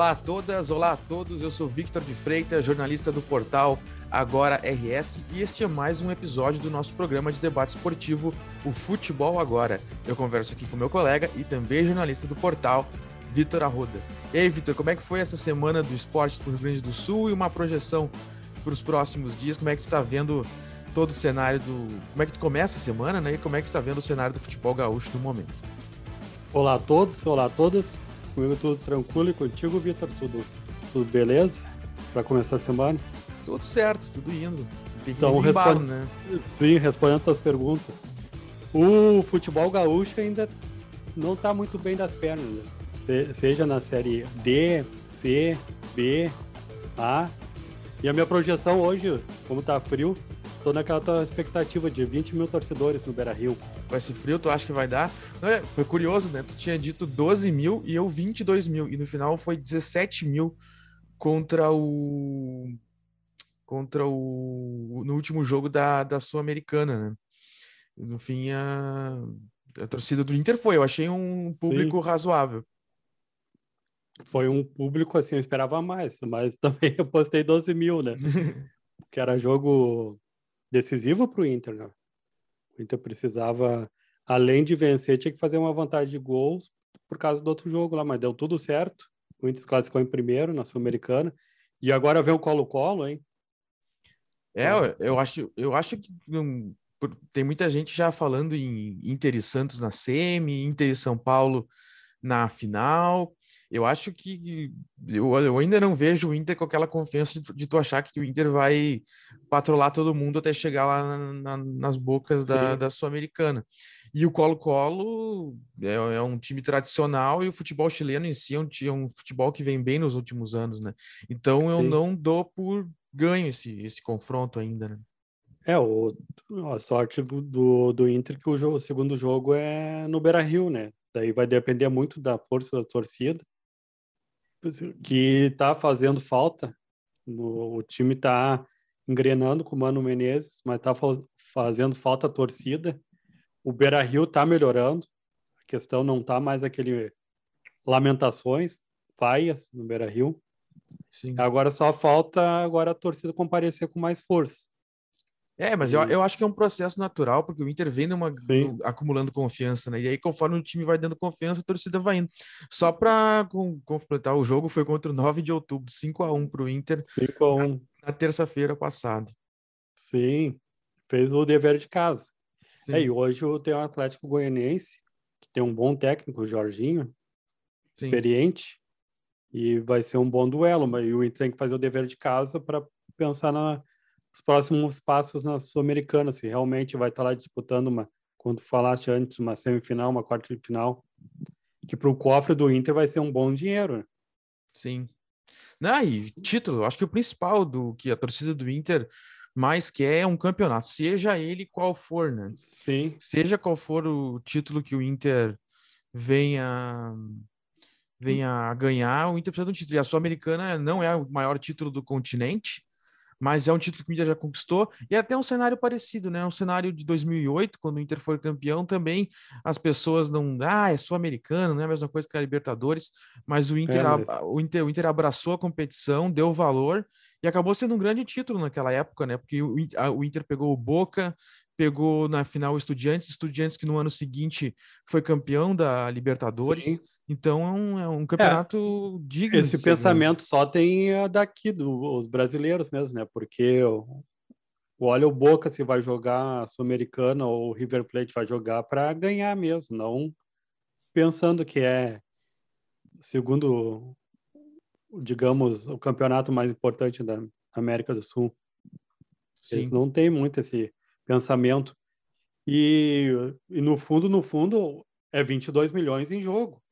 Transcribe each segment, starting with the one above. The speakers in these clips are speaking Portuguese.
Olá a todas, olá a todos. Eu sou Victor de Freitas, jornalista do portal Agora RS, e este é mais um episódio do nosso programa de debate esportivo, o Futebol Agora. Eu converso aqui com meu colega e também jornalista do portal, Vitor Arruda. E aí, Vitor, como é que foi essa semana do esporte do Rio Grande do Sul e uma projeção para os próximos dias? Como é que tu está vendo todo o cenário do. Como é que tu começa a semana, né? E como é que tu está vendo o cenário do futebol gaúcho no momento? Olá a todos, olá a todas. Comigo tudo tranquilo e contigo, Vitor, tudo, tudo beleza? Para começar a semana? Tudo certo, tudo indo. Tem que então, ir responde... né? Sim, respondendo tuas perguntas. O futebol gaúcho ainda não está muito bem das pernas, né? seja na série D, C, B, A. E a minha projeção hoje, como tá frio, tô naquela tua expectativa de 20 mil torcedores no Beira Rio. Com esse frio, tu acha que vai dar? É, foi curioso, né? Tu tinha dito 12 mil e eu 22 mil. E no final foi 17 mil contra o contra o no último jogo da, da Sul-Americana, né? No fim, a, a torcida do Inter foi. Eu achei um público Sim. razoável. Foi um público assim, eu esperava mais, mas também eu postei 12 mil, né? que era jogo decisivo para o Inter, né? O Inter precisava, além de vencer, tinha que fazer uma vantagem de gols por causa do outro jogo lá, mas deu tudo certo. O Inter se classificou em primeiro na Sul-Americana. E agora vem o Colo-Colo, hein? É, eu acho, eu acho que tem muita gente já falando em Inter e Santos na semi, Inter e São Paulo na final. Eu acho que eu, eu ainda não vejo o Inter com aquela confiança de, de tu achar que o Inter vai patrolar todo mundo até chegar lá na, na, nas bocas da, da Sul-Americana. E o Colo-Colo é, é, um time tradicional e o futebol chileno em si é um, é um futebol que vem bem nos últimos anos, né? Então Sim. eu não dou por ganho esse, esse confronto ainda, né? É, o, a sorte do, do Inter que o, jogo, o segundo jogo é no Beira-Rio, né? Daí vai depender muito da força da torcida, que está fazendo falta. No, o time está engrenando com o Mano Menezes, mas está fazendo falta a torcida. O Beira-Rio está melhorando. A questão não está mais aquele lamentações, vaias no Beira-Rio. Sim. Agora só falta agora a torcida comparecer com mais força. É, mas eu, eu acho que é um processo natural, porque o Inter vem numa, acumulando confiança, né? E aí, conforme o time vai dando confiança, a torcida vai indo. Só para completar o jogo, foi contra o 9 de outubro, 5 a 1 para o Inter. 5 a 1 Na, na terça-feira passada. Sim, fez o dever de casa. Sim. É, e hoje tem o Atlético Goianiense, que tem um bom técnico, o Jorginho, Sim. experiente, e vai ser um bom duelo, mas o Inter tem que fazer o dever de casa para pensar nos próximos passos na Sul-Americana, se realmente vai estar lá disputando uma, quando falaste antes, uma semifinal, uma quarta de final, que para o cofre do Inter vai ser um bom dinheiro. Né? Sim. Não, e título, acho que o principal do que a torcida do Inter mais quer é um campeonato, seja ele qual for, né? Sim. Seja qual for o título que o Inter venha venha a ganhar, o Inter precisa de um título. E a Sul-Americana não é o maior título do continente, mas é um título que o Inter já conquistou, e é até um cenário parecido, né? Um cenário de 2008, quando o Inter foi campeão, também as pessoas não. Ah, é sul-americano, não é a mesma coisa que a Libertadores, mas o Inter, é, mas... O, Inter, o Inter abraçou a competição, deu valor, e acabou sendo um grande título naquela época, né? Porque o, o Inter pegou o Boca, pegou na final o Estudiantes, Estudiantes que no ano seguinte foi campeão da Libertadores. Sim. Então é um, é um campeonato é, digno. Esse pensamento só tem daqui, dos brasileiros mesmo, né? Porque olha o Boca se vai jogar Sul-Americana ou o River Plate vai jogar para ganhar mesmo, não pensando que é, segundo, digamos, o campeonato mais importante da América do Sul. Sim. Eles não têm muito esse pensamento. E, e no fundo, no fundo, é 22 milhões em jogo.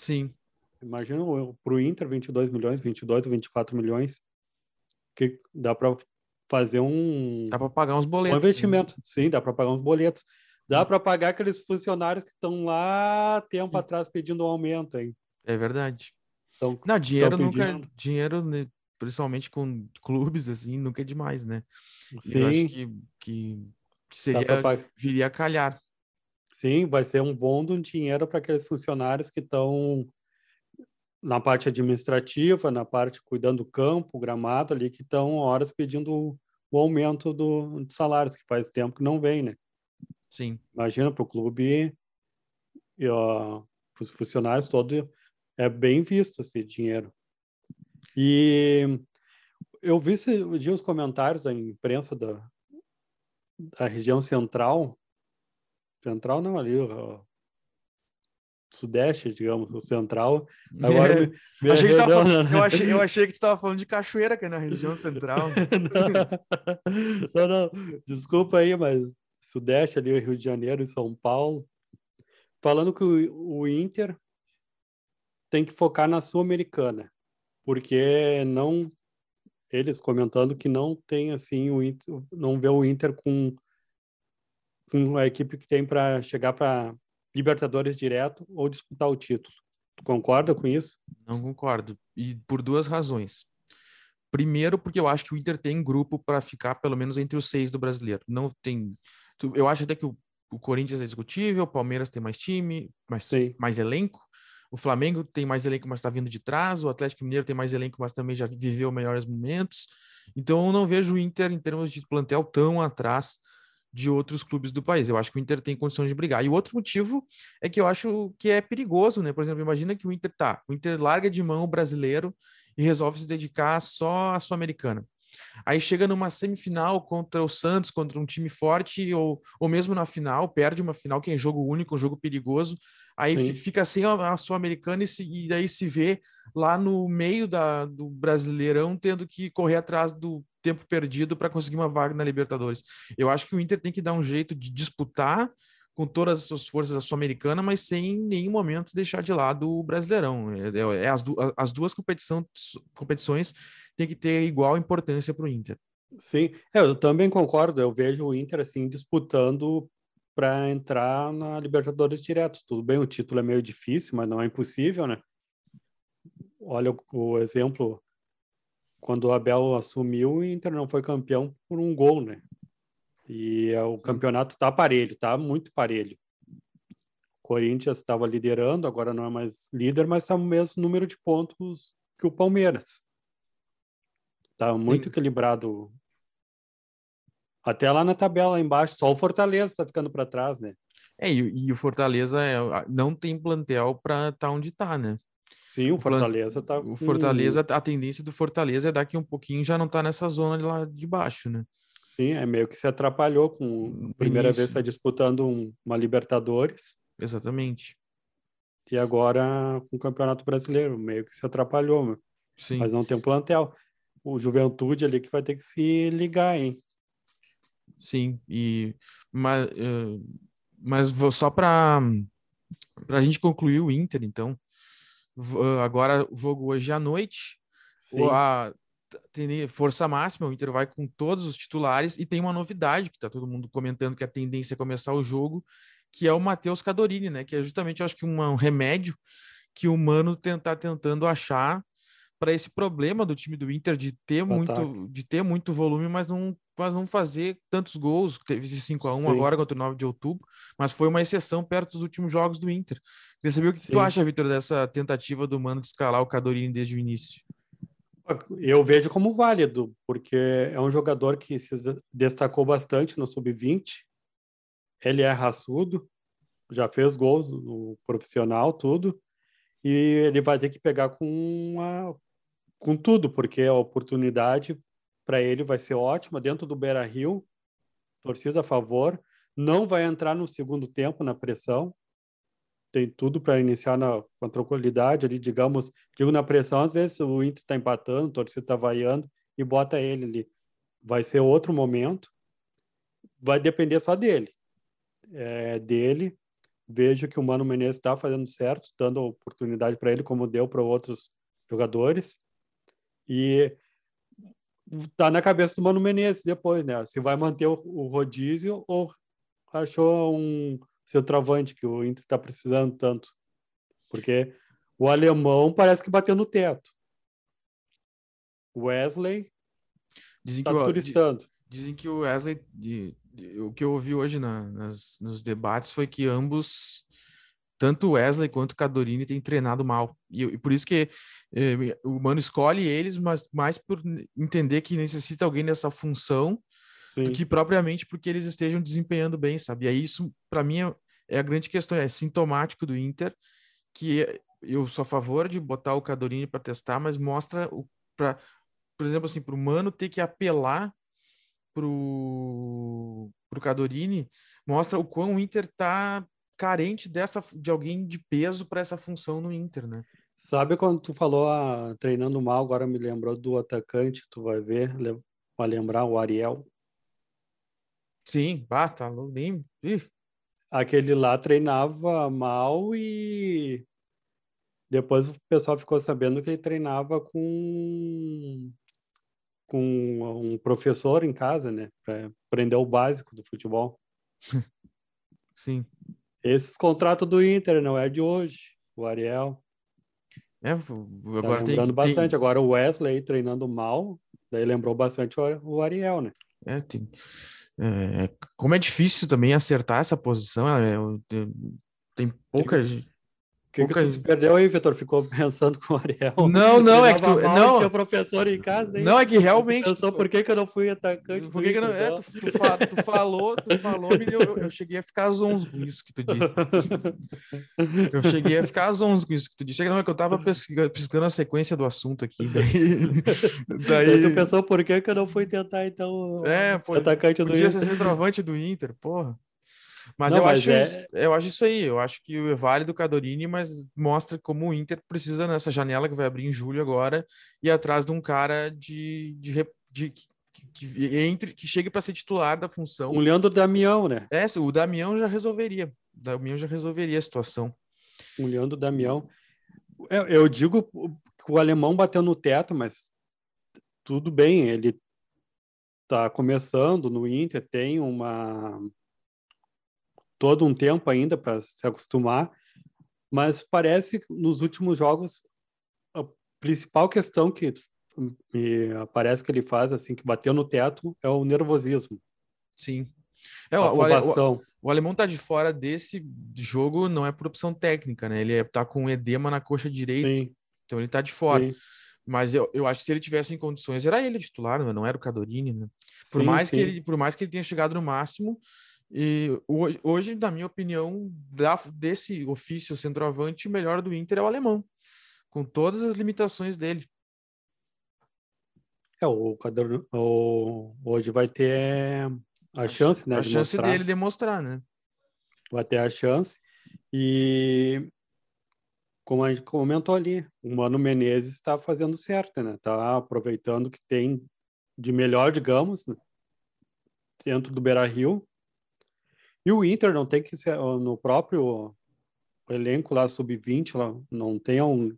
Sim. Imagina para o Inter 22 milhões, 22 ou 24 milhões, que dá para fazer um. Dá para pagar uns boletos. Um investimento. Né? Sim, dá para pagar uns boletos. Dá para pagar aqueles funcionários que estão lá tempo Sim. atrás pedindo um aumento, hein? É verdade. Então, não, dinheiro nunca. É, dinheiro, né, principalmente com clubes, assim, nunca é demais, né? Sim. Eu acho que, que, que seria. Viria a calhar. Sim, vai ser um bom de um dinheiro para aqueles funcionários que estão na parte administrativa, na parte cuidando do campo, gramado ali, que estão horas pedindo o aumento do, dos salários, que faz tempo que não vem, né? Sim. Imagina para o clube e os funcionários todos é bem visto esse dinheiro. E eu vi esse dia os comentários da imprensa da, da região central, central não ali, o, sudeste, digamos, o central. Agora é. me, me achei falando, eu, achei, eu achei que tu estava falando de cachoeira, que é na região central. não, não, desculpa aí, mas sudeste ali, Rio de Janeiro e São Paulo, falando que o, o Inter tem que focar na Sul-Americana, porque não eles comentando que não tem assim o Inter, não vê o Inter com, com a equipe que tem para chegar para Libertadores direto ou disputar o título. Tu concorda com isso? Não concordo. E por duas razões. Primeiro, porque eu acho que o Inter tem grupo para ficar pelo menos entre os seis do brasileiro. Não tem. Eu acho até que o, o Corinthians é discutível, o Palmeiras tem mais time, mais, mais elenco. O Flamengo tem mais elenco, mas está vindo de trás. O Atlético Mineiro tem mais elenco, mas também já viveu melhores momentos. Então, eu não vejo o Inter, em termos de plantel, tão atrás de outros clubes do país. Eu acho que o Inter tem condições de brigar. E o outro motivo é que eu acho que é perigoso, né? Por exemplo, imagina que o Inter tá, o Inter larga de mão o brasileiro e resolve se dedicar só à Sul-Americana. Aí chega numa semifinal contra o Santos, contra um time forte, ou, ou mesmo na final, perde uma final que é jogo único, um jogo perigoso. Aí Sim. fica sem a, a Sul-Americana e, e daí se vê lá no meio da, do Brasileirão tendo que correr atrás do tempo perdido para conseguir uma vaga na Libertadores. Eu acho que o Inter tem que dar um jeito de disputar com todas as suas forças a Sul-Americana, mas sem em nenhum momento deixar de lado o Brasileirão. É, é, é as, du as duas competição, competições têm que ter igual importância para o Inter. Sim, é, eu também concordo. Eu vejo o Inter assim disputando para entrar na Libertadores direto. Tudo bem, o título é meio difícil, mas não é impossível, né? Olha o, o exemplo quando o Abel assumiu, o Inter não foi campeão por um gol, né? E é, o campeonato tá parelho, tá muito parelho. O Corinthians estava liderando, agora não é mais líder, mas está no mesmo número de pontos que o Palmeiras. Tá muito Sim. equilibrado. Até lá na tabela embaixo, só o Fortaleza está ficando para trás, né? É, e, e, o Fortaleza é, não tem plantel para estar tá onde está, né? Sim, o Fortaleza tá. O Fortaleza, a tendência do Fortaleza é daqui um pouquinho já não tá nessa zona de lá de baixo, né? Sim, é meio que se atrapalhou com a primeira Início. vez tá disputando um, uma Libertadores. Exatamente. E agora com o Campeonato Brasileiro, meio que se atrapalhou, Sim. mas não tem um plantel. O Juventude ali que vai ter que se ligar, hein? Sim, e mas, uh, mas só para para a gente concluir o Inter, então, agora o jogo hoje à noite. Sim. A, tem força máxima, o Inter vai com todos os titulares e tem uma novidade que está todo mundo comentando que a tendência é começar o jogo, que é o Matheus Cadorini, né? Que é justamente, acho que um, um remédio que o Mano está tentando achar para esse problema do time do Inter de ter muito de ter muito volume, mas não mas não fazer tantos gols. Teve esse 5 a 1 Sim. agora contra o 9 de outubro, mas foi uma exceção perto dos últimos jogos do Inter. Queria saber o que Sim. tu acha, Vitor, dessa tentativa do Mano de escalar o Cadorini desde o início. Eu vejo como válido, porque é um jogador que se destacou bastante no sub-20. Ele é raçudo, já fez gols no profissional, tudo. E ele vai ter que pegar com uma, com tudo, porque a oportunidade para ele vai ser ótima dentro do Beira Rio, torcida a favor, não vai entrar no segundo tempo na pressão, tem tudo para iniciar na, com tranquilidade ali, digamos, digo na pressão, às vezes o Inter está empatando, a torcida está vaiando e bota ele ali. Vai ser outro momento, vai depender só dele. É, dele, vejo que o Mano Menezes está fazendo certo, dando oportunidade para ele, como deu para outros jogadores. E tá na cabeça do Mano Menezes depois, né? Se vai manter o, o rodízio ou achou um seu travante que o Inter está precisando tanto. Porque o alemão parece que bateu no teto. Wesley dizem tá que turistando. Dizem que o Wesley, de, de, o que eu ouvi hoje na, nas, nos debates foi que ambos tanto o Wesley quanto o Cadorini têm treinado mal. E, e por isso que eh, o Mano escolhe eles, mas mais por entender que necessita alguém nessa função Sim. do que propriamente porque eles estejam desempenhando bem, sabe? E aí isso, para mim, é, é, a grande questão, é sintomático do Inter, que eu sou a favor de botar o Cadorini para testar, mas mostra o para por exemplo assim, para o Mano ter que apelar pro pro Cadorini, mostra o quão o Inter tá carente dessa de alguém de peso para essa função no Inter, né? Sabe quando tu falou ah, treinando mal, agora me lembrou do atacante, tu vai ver, vai lembrar o Ariel. Sim, bah, tá nem. Aquele lá treinava mal e depois o pessoal ficou sabendo que ele treinava com com um professor em casa, né, para aprender o básico do futebol. Sim. Esses contratos do Inter não é de hoje, o Ariel. É, tá agora tá lembrando tem, bastante. Tem... Agora o Wesley treinando mal, daí lembrou bastante o Ariel, né? É, tem... É, como é difícil também acertar essa posição, é, tem pouca gente que, que tu se perdeu aí, Vitor? Ficou pensando com o Ariel? Não, não, é que tu. Não, tinha professor em casa, hein? Não, é que realmente. Pensou tu... por que, que eu não fui atacante? Por que, que eu não. É, tu, tu, tu, falou, tu falou, e eu, eu cheguei a ficar zonzo com isso que tu disse. Eu cheguei a ficar zonzo com isso que tu disse. Não, é que eu tava pesquisando, a sequência do assunto aqui. Daí. daí... tu pensou por que, que eu não fui tentar, então. É, pô, atacante do Inter. ser centroavante do Inter, porra. Mas, não, eu, mas acho, é... eu acho isso aí. Eu acho que é válido o Cadorini, mas mostra como o Inter precisa nessa janela que vai abrir em julho agora e atrás de um cara de, de, de, que, entre, que chegue para ser titular da função. O Leandro Damião, né? É, o Damião já resolveria. O Damião já resolveria a situação. O Leandro Damião. Eu, eu digo que o alemão bateu no teto, mas tudo bem, ele está começando no Inter, tem uma todo um tempo ainda para se acostumar, mas parece nos últimos jogos a principal questão que me parece que ele faz assim que bateu no teto é o nervosismo. Sim. É, a o, o, o, alemão tá de fora desse jogo não é por opção técnica, né? Ele é, tá com edema na coxa direita, Sim. então ele tá de fora. Sim. Mas eu, eu acho que se ele tivesse em condições, era ele titular, não era o Cadorini, né? Por sim, mais sim. que ele, por mais que ele tenha chegado no máximo, e hoje, hoje, na minha opinião, da, desse ofício centroavante, o melhor do Inter é o alemão, com todas as limitações dele. É, o, o hoje vai ter a chance, né? A de chance mostrar. dele demonstrar, né? Vai ter a chance. E como a gente comentou ali, o Mano Menezes está fazendo certo, né? Está aproveitando que tem de melhor, digamos, dentro do Beira Rio, e o Inter não tem que ser no próprio elenco lá sub-20 lá não tem um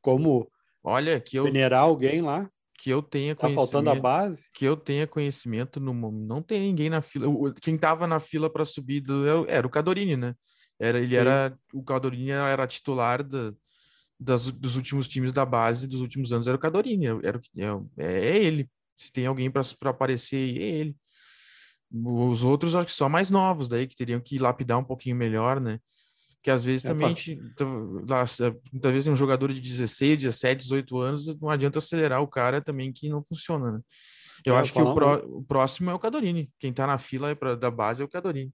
como olha que eu venerar alguém lá que eu tenha tá faltando a base? que eu tenha conhecimento no não tem ninguém na fila quem tava na fila para subir do, era o Cadorini né? Era ele Sim. era o Cadorini era titular da, das, dos últimos times da base dos últimos anos era o Cadorini era é, é ele. Se tem alguém para aparecer é ele os outros, acho que só mais novos daí, que teriam que lapidar um pouquinho melhor, né? Que às vezes é, também, muitas vezes um jogador de 16, 17, 18 anos, não adianta acelerar o cara também que não funciona, né? Eu é, acho que o, o, próximo é o Cadorini. Quem tá na fila pra, da base é o Cadorini.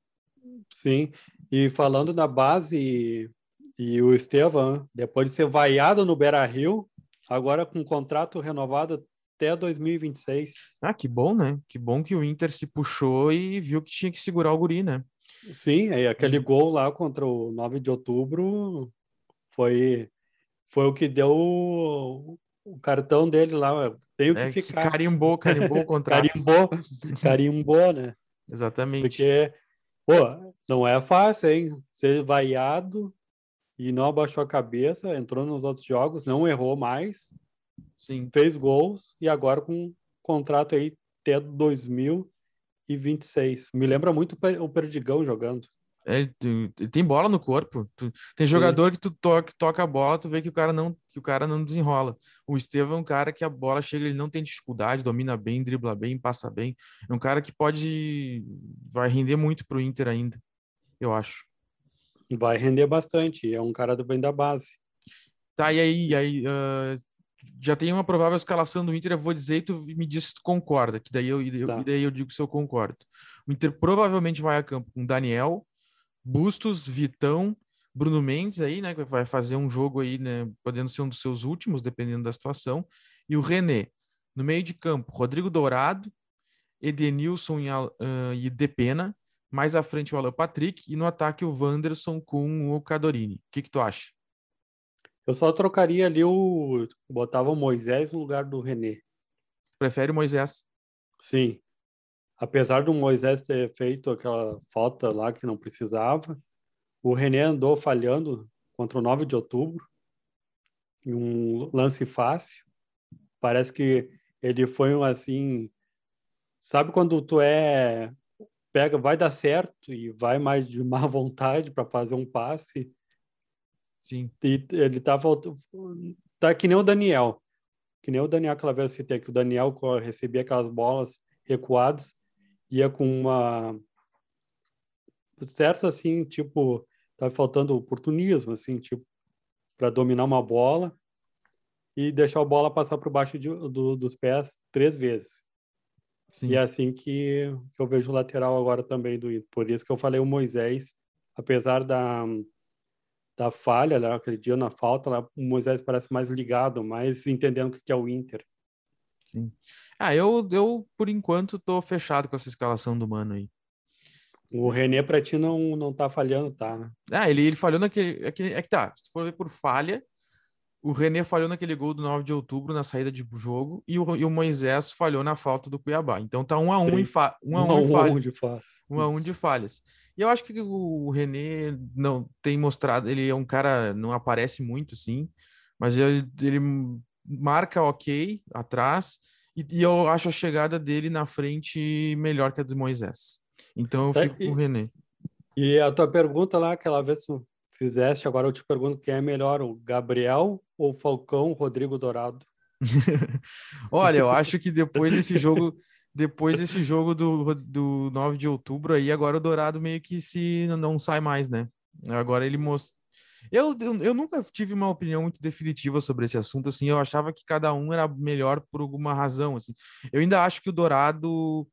Sim, e falando da base e, o Estevam, depois de ser vaiado no Beira Rio, agora com contrato renovado até 2026. Ah, que bom, né? Que bom que o Inter se puxou e viu que tinha que segurar o guri, né? Sim, aí aquele gol lá contra o 9 de outubro foi, foi o que deu o, o cartão dele lá. Tenho que é, ficar. Que carimbou, carimbou o contrato. carimbou, carimbou, né? Exatamente. Porque, pô, não é fácil, hein? Ser vaiado e não abaixou a cabeça, entrou nos outros jogos, não errou mais. Sim. Fez gols e agora com um contrato aí até 2026. Me lembra muito o Perdigão jogando. É, ele, tem bola no corpo. tem jogador Sim. que tu toca, toca a bola, tu vê que o cara não que o cara não desenrola. O Estevão é um cara que a bola chega, ele não tem dificuldade, domina bem, dribla bem, passa bem. É um cara que pode vai render muito pro Inter ainda, eu acho. Vai render bastante, é um cara do bem da base. Tá, e aí, e aí uh, já tem uma provável escalação do Inter, eu vou dizer e tu me diz se tu concorda, que daí eu, eu, tá. daí eu digo se eu concordo. O Inter provavelmente vai a campo com Daniel, Bustos, Vitão, Bruno Mendes aí, né, que vai fazer um jogo aí, né, podendo ser um dos seus últimos, dependendo da situação, e o René. No meio de campo, Rodrigo Dourado, Edenilson e, uh, e Depena, mais à frente o Alan Patrick, e no ataque o Wanderson com o Cadorini. O que, que tu acha? Eu só trocaria ali o. Botava o Moisés no lugar do René. Prefere o Moisés? Sim. Apesar do Moisés ter feito aquela falta lá que não precisava, o René andou falhando contra o 9 de outubro, em um lance fácil. Parece que ele foi um assim. Sabe quando tu é. Pega, vai dar certo e vai mais de má vontade para fazer um passe Sim. E ele tá voltando. Tá que nem o Daniel. Que nem o Daniel aquela vez que citei, que o Daniel recebia aquelas bolas recuadas, ia com uma. Certo, assim, tipo, tá faltando oportunismo, assim, tipo, para dominar uma bola e deixar a bola passar por baixo de, do, dos pés três vezes. Sim. E é assim que, que eu vejo o lateral agora também do Por isso que eu falei o Moisés, apesar da da falha, né, aquele dia na falta, lá, o Moisés parece mais ligado, mais entendendo o que é o Inter. Sim. Ah, eu, eu por enquanto tô fechado com essa escalação do Mano aí. O René pra ti não, não tá falhando, tá? Né? Ah, ele, ele falhou naquele. É que, é que tá, se for ver por falha, o René falhou naquele gol do 9 de outubro na saída de jogo e o, e o Moisés falhou na falta do Cuiabá. Então tá um a um, em, fa, um, a um, um, falhas. Um, de falha. um a um de falhas. E eu acho que o René não tem mostrado, ele é um cara, não aparece muito, sim, mas ele, ele marca ok atrás, e, e, eu acho a chegada dele na frente melhor que a do Moisés. Então eu tá, fico e, com o René. E a tua pergunta lá, aquela vez que fizeste, agora eu te pergunto quem é melhor, o Gabriel ou o Falcão, Rodrigo Dourado? Olha, eu acho que depois desse jogo depois desse jogo do, do 9 de outubro aí, agora o Dourado meio que se não sai mais, né? Agora ele mostrou. Eu, eu, eu, nunca tive uma opinião muito definitiva sobre esse assunto, assim, eu achava que cada um era melhor por alguma razão, assim. Eu ainda acho que o Dourado,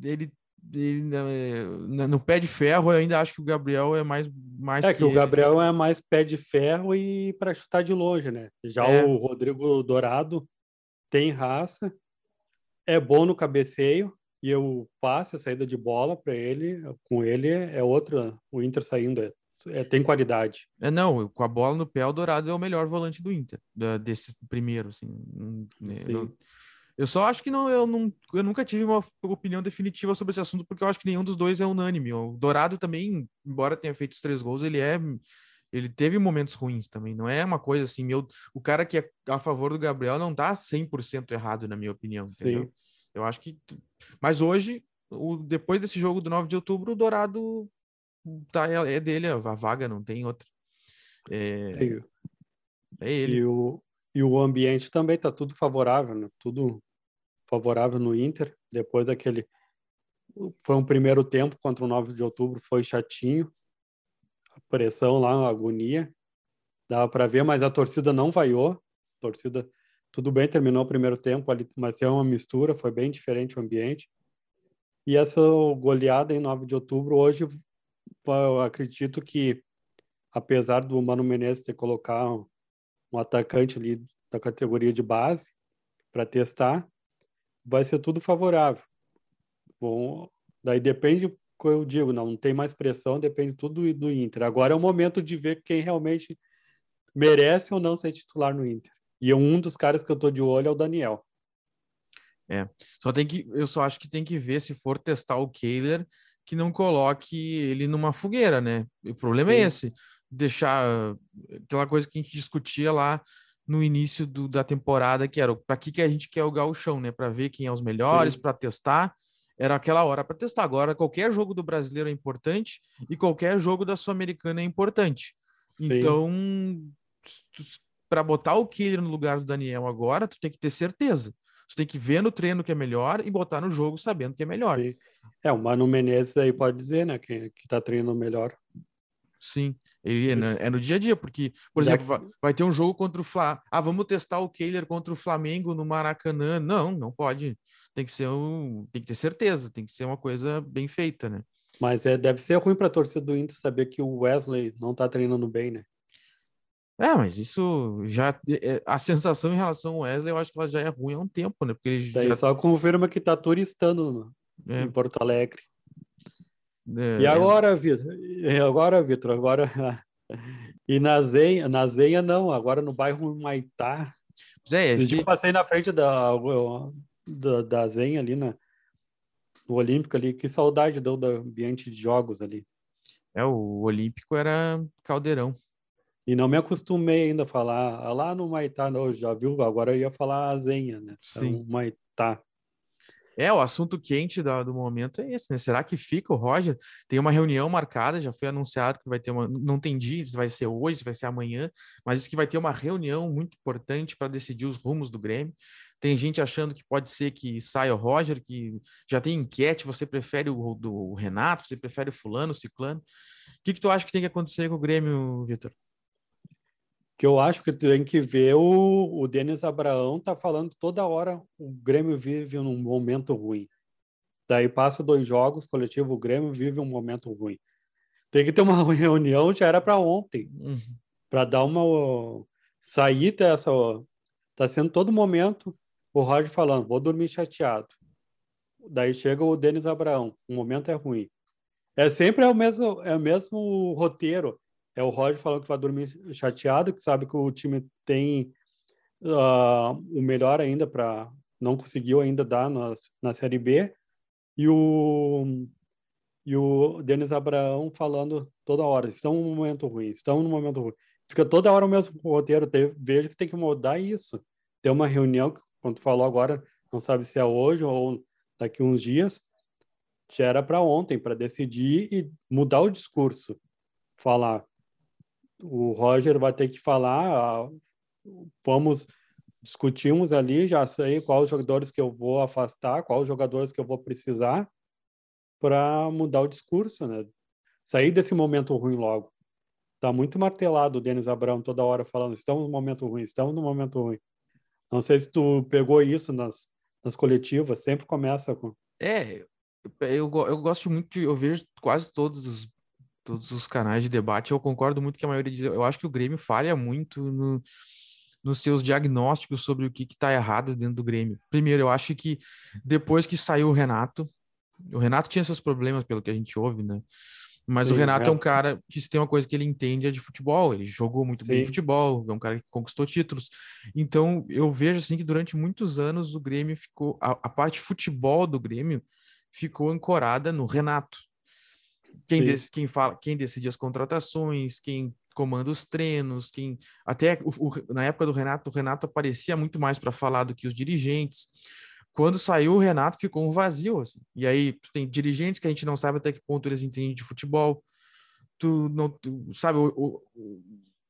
ele, ele né, no pé de ferro, eu ainda acho que o Gabriel é mais... mais é que, que o Gabriel é mais pé de ferro e para chutar de longe, né? Já é. o Rodrigo Dourado tem raça, é bom no cabeceio e eu passo a saída de bola para ele. Com ele é outra. O Inter saindo é, é, tem qualidade. É não, com a bola no pé, o Dourado é o melhor volante do Inter da, desse primeiro, assim. Né, Sim. eu só acho que não eu, não, eu nunca tive uma opinião definitiva sobre esse assunto, porque eu acho que nenhum dos dois é unânime. O Dourado também, embora tenha feito os três gols, ele é ele teve momentos ruins também, não é uma coisa assim, meu, o cara que é a favor do Gabriel não tá 100% errado, na minha opinião, entendeu? Sim. Eu acho que. Mas hoje, o, depois desse jogo do 9 de outubro, o Dourado tá, é, é dele, a vaga não tem outra. É, é ele. E o, e o ambiente também tá tudo favorável, né? Tudo favorável no Inter. Depois daquele. Foi um primeiro tempo contra o 9 de outubro, foi chatinho pressão lá, agonia. Dava para ver, mas a torcida não vaiou. A torcida, tudo bem, terminou o primeiro tempo ali, mas é uma mistura, foi bem diferente o ambiente. E essa goleada em 9 de outubro, hoje, eu acredito que, apesar do Mano Menezes ter colocado um atacante ali da categoria de base para testar, vai ser tudo favorável. Bom, daí depende que eu digo, não, não tem mais pressão, depende tudo do Inter. Agora é o momento de ver quem realmente merece ou não ser titular no Inter. E um dos caras que eu tô de olho é o Daniel. É, só tem que, eu só acho que tem que ver se for testar o Kehler, que não coloque ele numa fogueira, né? O problema é Sim. é esse, deixar aquela coisa que a gente discutia lá no início do, da temporada, que era para que, que a gente quer o gauchão, né? Para ver quem é os melhores, para testar era aquela hora para testar. Agora, qualquer jogo do brasileiro é importante e qualquer jogo da Sul-Americana é importante. Sim. Então, para botar o Killer no lugar do Daniel agora, tu tem que ter certeza. Tu tem que ver no treino que é melhor e botar no jogo sabendo que é melhor. Sim. É, o Mano Menezes aí pode dizer, né, que, que tá treinando melhor. Sim, ele é, no, é no dia a dia, porque, por Já exemplo, vai, vai ter um jogo contra o Fla. Ah, vamos testar o Kehler contra o Flamengo no Maracanã. Não, não pode. Tem que ser um, tem que ter certeza, tem que ser uma coisa bem feita, né? Mas é, deve ser ruim para a torcida do Inter saber que o Wesley não tá treinando bem, né? É, mas isso já. é- A sensação em relação ao Wesley, eu acho que ela já é ruim há um tempo, né? Porque ele Daí já. só confirma que tá turistando no- É, em Porto Alegre. é, E agora, Vitor? E agora, Vitor? Agora. E na Zenha, na Zenha não, agora no bairro Maitá. Pois é, Esse eu passei na frente da, da, da Zenha ali na, no Olímpico ali. Que saudade deu do ambiente de jogos ali. é, o Olímpico era caldeirão. E não me acostumei ainda a falar "Ah, lá no Maitá, não, já viu? Agora eu ia falar a Zenha, né? Sim. Então, Maitá. É, o assunto quente da- do momento é esse, né? Será que fica o Roger? Tem uma reunião marcada, já foi anunciado que vai ter uma. Não tem dia se vai ser hoje, se vai ser amanhã, mas diz que vai ter uma reunião muito importante para decidir os rumos do Grêmio. Tem gente achando que pode ser que saia o Roger, que já tem enquete, você prefere o do o Renato, você prefere o fulano, o ciclano. O que, que tu acha que tem que acontecer com o Grêmio, Vitor? que eu acho que tem que ver o, o Denis Abraão tá falando toda hora o Grêmio vive num momento ruim. Daí passa dois jogos coletivo, o Grêmio vive um momento ruim. Tem que ter uma reunião, já era para ontem, Uhum. para dar uma sair dessa. Tá sendo todo momento o Roger falando, vou dormir chateado. Daí chega o Denis Abraão, o momento é ruim. É sempre é o mesmo, é o mesmo roteiro. É o Roger falando que vai dormir chateado, que sabe que o time tem ah, o melhor ainda para não conseguiu ainda dar na, na Série B. E o e o Denis Abraão falando toda hora, estão num momento ruim, estão num momento ruim. Fica toda hora o mesmo roteiro. Te- Vejo que tem que mudar isso. Ter uma reunião, quando tu falou agora, não sabe se é hoje ou daqui uns dias, já era para ontem, para decidir e mudar o discurso. Falar, o Roger vai ter que falar, vamos discutimos ali, já sei quais jogadores que eu vou afastar, quais jogadores que eu vou precisar para mudar o discurso, né? Sair desse momento ruim logo. Tá muito martelado o Denis Abrão toda hora falando, estamos no momento ruim, estamos no momento ruim. Não sei se tu pegou isso nas, nas coletivas, sempre começa com É, eu, eu gosto muito de, eu vejo quase todos os, todos os canais de debate, eu concordo muito que a maioria diz, eu acho que o Grêmio falha muito no, nos seus diagnósticos sobre o que está errado dentro do Grêmio. Primeiro, eu acho que depois que saiu o Renato, o Renato tinha seus problemas, pelo que a gente ouve, né? Mas o Sim, Renato é um Renato. cara que se tem uma coisa que ele entende é de futebol, ele jogou muito bem Sim. futebol, é um cara que conquistou títulos. Então, eu vejo assim que durante muitos anos o Grêmio ficou a, a parte futebol do Grêmio ficou ancorada no Renato. Quem, dec- quem fala, quem decide as contratações, quem comanda os treinos, quem até o- o- na época do Renato, o Renato aparecia muito mais para falar do que os dirigentes. Quando saiu o Renato, ficou um vazio. assim. E aí tem dirigentes que a gente não sabe até que ponto eles entendem de futebol. Tu não tu, sabe, o, o-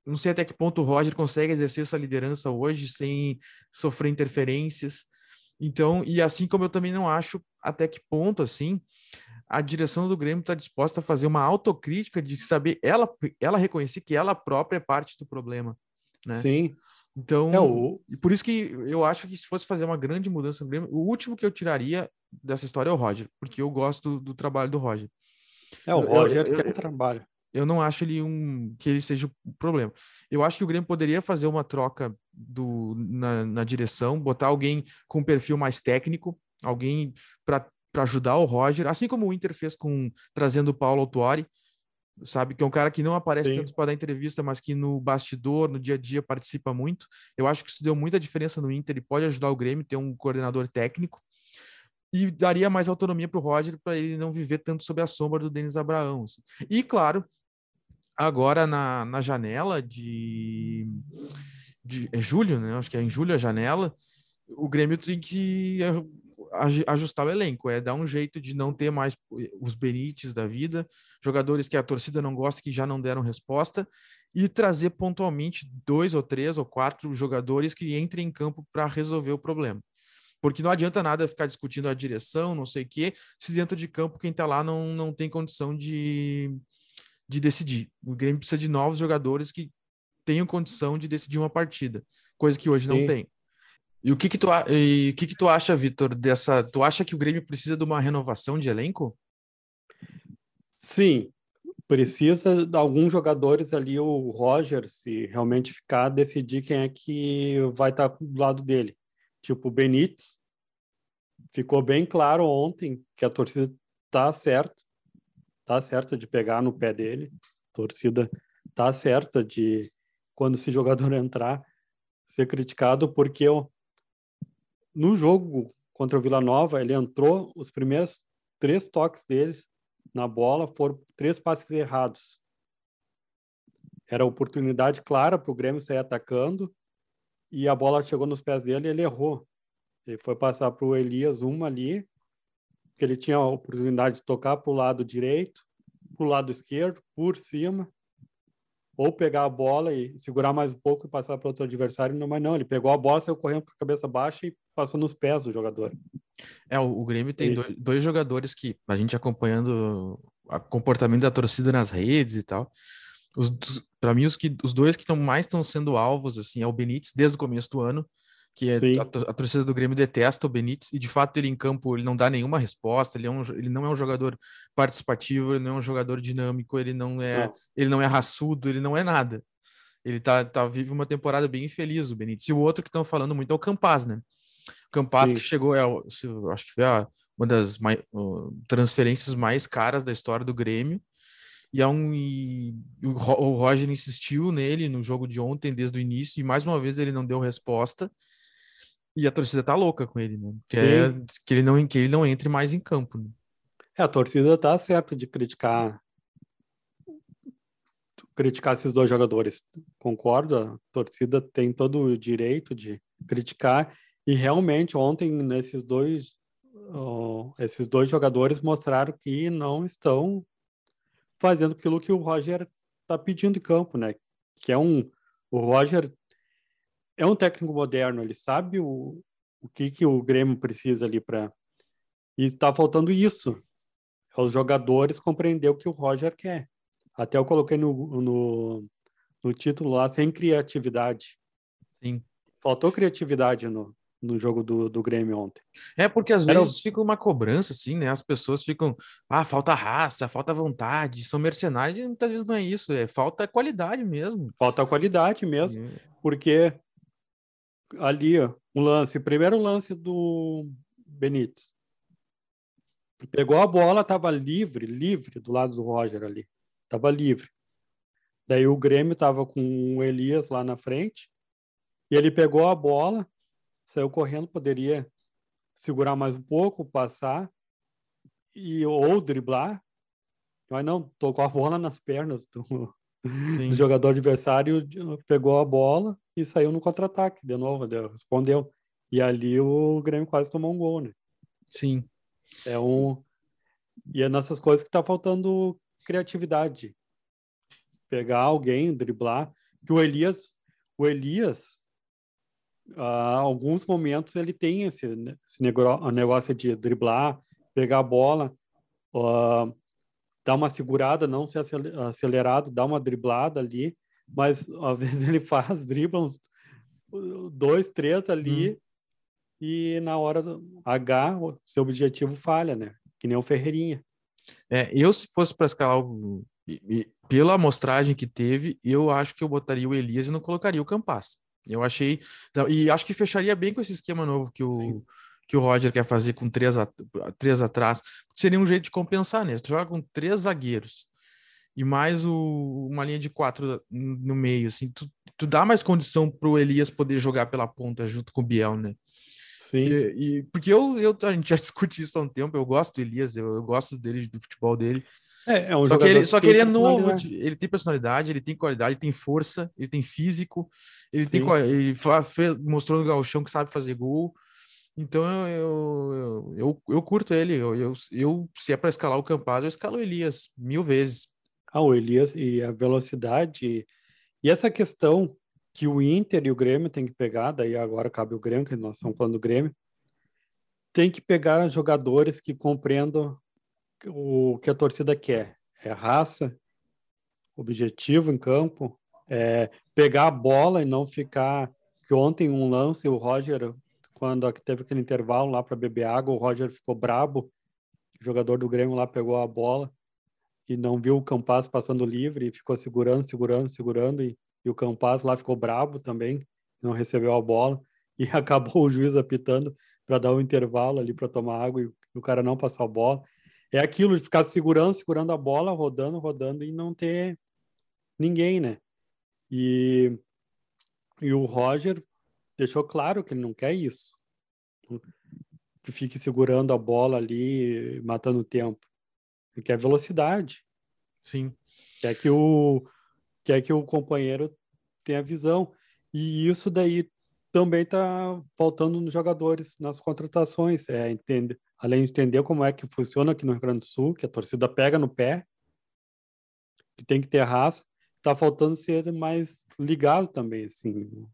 não sei até que ponto o Roger consegue exercer essa liderança hoje sem sofrer interferências. Então, e assim como eu também não acho até que ponto assim a direção do Grêmio está disposta a fazer uma autocrítica de saber ela ela reconhecer que ela própria é parte do problema, né? Sim. Então, É o e por isso que eu acho que se fosse fazer uma grande mudança no Grêmio, o último que eu tiraria dessa história é o Roger, porque eu gosto do, do trabalho do Roger. é o eu- Roger eu- é trabalho. Eu não acho ele um que ele seja o problema. Eu acho que o Grêmio poderia fazer uma troca do, na, na direção, botar alguém com um perfil mais técnico, alguém para ajudar o Roger, assim como o Inter fez com trazendo o Paulo Autuori, sabe? Que é um cara que não aparece Sim. tanto para dar entrevista, mas que no bastidor, no dia a dia, participa muito. Eu acho que isso deu muita diferença no Inter e pode ajudar o Grêmio ter um coordenador técnico e daria mais autonomia para o Roger para ele não viver tanto sob a sombra do Denis Abraão. assim. E claro, agora na, na janela de, de é julho, né? Acho que é em julho a janela. O Grêmio tem que ajustar o elenco, é dar um jeito de não ter mais os Benites da vida, jogadores que a torcida não gosta, que já não deram resposta, e trazer pontualmente dois ou três ou quatro jogadores que entrem em campo para resolver o problema. Porque não adianta nada ficar discutindo a direção, não sei o quê, se dentro de campo quem está lá não, não tem condição de, de decidir. O Grêmio precisa de novos jogadores que tenham condição de decidir uma partida, coisa que hoje Sim. não tem. E o que que tu, e, o que que tu acha, Vitor, dessa... Tu acha que o Grêmio precisa de uma renovação de elenco? Sim, precisa de alguns jogadores ali, o Roger, se realmente ficar, decidir quem é que vai estar do lado dele. Tipo, o Benítez, ficou bem claro ontem que a torcida tá certo, tá certa de pegar no pé dele, a torcida tá certa de quando esse jogador entrar ser criticado porque no jogo contra o Vila Nova, ele entrou, os primeiros três toques deles na bola foram três passes errados. Era oportunidade clara para o Grêmio sair atacando e a bola chegou nos pés dele e ele errou. Ele foi passar para o Elias uma ali, que ele tinha a oportunidade de tocar para o lado direito, para o lado esquerdo, por cima, ou pegar a bola e segurar mais um pouco e passar para outro adversário, não, mas não, ele pegou a bola, saiu correndo com a cabeça baixa e passou nos pés do jogador. É, o, o Grêmio tem e... dois, dois, jogadores que a gente acompanhando o comportamento da torcida nas redes e tal. Para mim, os, que, os dois que estão mais estão sendo alvos assim é o Benítez desde o começo do ano, que é, a, a, torcida do Grêmio detesta o Benítez e de fato ele em campo ele não dá nenhuma resposta, ele, é um, ele não é um jogador participativo, ele não é um jogador dinâmico, ele não é, não. ele não é raçudo, ele não é nada. Ele tá, tá vive uma temporada bem infeliz o Benítez. E o outro que estão falando muito é o Campaz, né? Sim. que chegou é, acho que foi a, uma das mais, uh, transferências mais caras da história do Grêmio. E, é um, e o, o Roger insistiu nele no jogo de ontem desde o início e mais uma vez ele não deu resposta e a torcida tá louca com ele, né? Que, é, que, ele, não, que ele não entre mais em campo. Né? É, a torcida tá certa de criticar criticar esses dois jogadores. Concordo, a torcida tem todo o direito de criticar e realmente ontem nesses dois oh, esses dois jogadores mostraram que não estão fazendo aquilo que o Roger está pedindo em campo, né? Que é um o Roger é um técnico moderno, ele sabe o, o que, que o Grêmio precisa ali para. E está faltando isso. Os jogadores compreender o que o Roger quer. Até eu coloquei no, no, no título lá, sem criatividade. Sim. Faltou criatividade no, no jogo do, do Grêmio ontem. É porque às Era... vezes fica uma cobrança, assim, né? As pessoas ficam, ah, falta raça, falta vontade, são mercenários, e muitas vezes não é isso, é falta qualidade mesmo. Falta qualidade mesmo, é. porque ali, ó, um lance, primeiro lance do Benítez. Pegou a bola, estava livre, livre do lado do Roger ali. Estava livre. Daí o Grêmio estava com o Elias lá na frente. E ele pegou a bola, saiu correndo, poderia segurar mais um pouco, passar e ou driblar. Mas não, tocou a bola nas pernas do, do jogador adversário, pegou a bola e saiu no contra-ataque de novo, respondeu. E ali o Grêmio quase tomou um gol, né? Sim. É um. E é nessas coisas que tá faltando criatividade. Pegar alguém, driblar. Que o Elias, o Elias, uh, alguns momentos ele tem esse, esse negócio de driblar, pegar a bola, uh, dar uma segurada, não ser acelerado, dar uma driblada ali mas às vezes ele faz, dribla uns dois, três ali hum. e na hora do H, o seu objetivo falha, né? Que nem o Ferreirinha. É, eu se fosse para escalar o, e, e, pela amostragem que teve, eu acho que eu botaria o Elias e não colocaria o Campas. Eu achei e acho que fecharia bem com esse esquema novo que o que o Roger quer fazer com três, a, três atrás. Seria um jeito de compensar, né? Tu joga com três zagueiros e mais o, uma linha de quatro no meio, assim, tu, tu dá mais condição para o Elias poder jogar pela ponta junto com o Biel, né? Sim. E, e, porque eu, eu, a gente já discutiu isso há um tempo, eu gosto do Elias, eu, eu gosto dele, do futebol dele. É, é um só que ele, só que ele é novo, ele tem personalidade, ele tem qualidade, ele tem força, ele tem físico, ele Sim. tem ele fez, mostrou no galchão que sabe fazer gol. Então eu, eu, eu, eu curto ele. Eu, eu, eu se é para escalar o Campaz, eu escalo o Elias mil vezes. Ah, o Elias e a velocidade. E essa questão que o Inter e o Grêmio tem que pegar, daí agora cabe o Grêmio, que nós estamos falando do Grêmio, tem que pegar jogadores que compreendam o que a torcida quer. É raça, objetivo em campo, é pegar a bola e não ficar. Que ontem um lance, o Roger, quando teve aquele intervalo lá para beber água, o Roger ficou brabo. O jogador do Grêmio lá pegou a bola e não viu o Campas passando livre e ficou segurando, segurando, segurando. E, e o Campas lá ficou brabo também, não recebeu a bola. E acabou o juiz apitando para dar um intervalo ali para tomar água e o cara não passou a bola. É aquilo de ficar segurando, segurando a bola, rodando, rodando e não ter ninguém, né? E, e o Roger deixou claro que ele não quer isso. Que fique segurando a bola ali, matando o tempo. Ele quer velocidade. Sim. Quer que o, quer que o companheiro tenha visão. E isso daí também está faltando nos jogadores, nas contratações. É, entender, além de entender como é que funciona aqui no Rio Grande do Sul, que a torcida pega no pé, que tem que ter raça, está faltando ser mais ligado também, assim.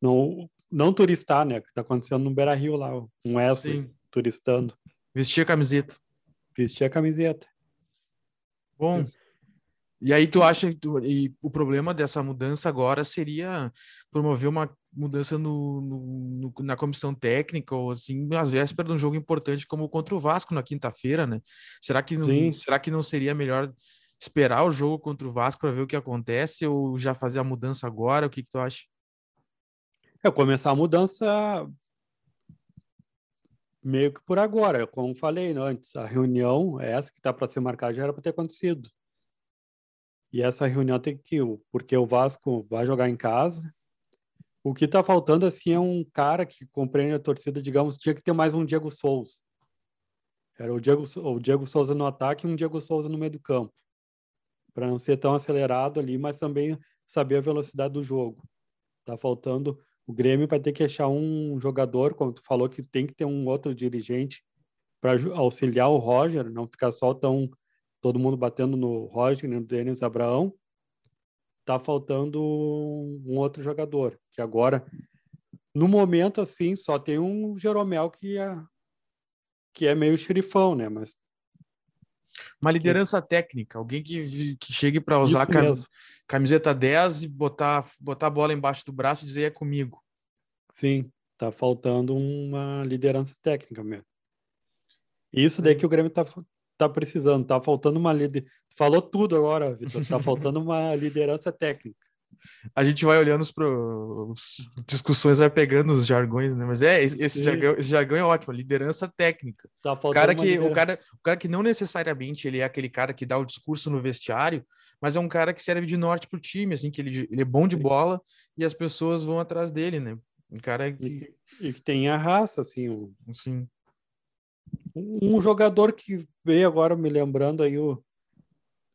Não, não turistar, né? Que está acontecendo no Beira Rio lá, um Wesley Sim. turistando. Vestir a camiseta. Vestir a camiseta. Bom, e aí tu acha que tu, e o problema dessa mudança agora seria promover uma mudança no, no, no, na comissão técnica ou assim, às vésperas de um jogo importante como contra o Vasco na quinta-feira, né? Será que não, será que não seria melhor esperar o jogo contra o Vasco para ver o que acontece ou já fazer a mudança agora? O que, que tu acha? É começar a mudança meio que por agora, como falei antes, a reunião essa que está para ser marcada já era para ter acontecido. E essa reunião tem que, porque o Vasco vai jogar em casa. O que está faltando assim é um cara que compreende a torcida, digamos, tinha que ter mais um Diego Souza. Era o Diego, o Diego Souza no ataque e um Diego Souza no meio do campo. Para não ser tão acelerado ali, mas também saber a velocidade do jogo. Tá faltando. O Grêmio vai ter que achar um jogador, como tu falou, que tem que ter um outro dirigente para auxiliar o Roger, não ficar só tão todo mundo batendo no Roger, no Denis Abraão. Tá faltando um outro jogador, que agora, no momento, assim, só tem um Jeromel que é, que é meio xerifão, né? Mas uma liderança que... técnica, alguém que, que chegue para usar cam... camiseta 10 e botar, botar a bola embaixo do braço e dizer é comigo. Sim, tá faltando uma liderança técnica mesmo. Isso daí que o Grêmio tá, tá precisando, tá faltando uma líder. Falou tudo agora, Vitor. Tá faltando uma liderança técnica. A gente vai olhando os pro... discussões, vai pegando os jargões, né? Mas é, esse, jargão, esse jargão, é ótimo, liderança técnica. Tá o, cara que, liderança. o, cara, o cara que não necessariamente ele é aquele cara que dá o discurso no vestiário, mas é um cara que serve de norte pro time, assim, que ele, ele é bom de bola e as pessoas vão atrás dele, né? Um cara que... E, e que tem a raça, assim. Um... Sim. Um jogador que veio agora me lembrando aí o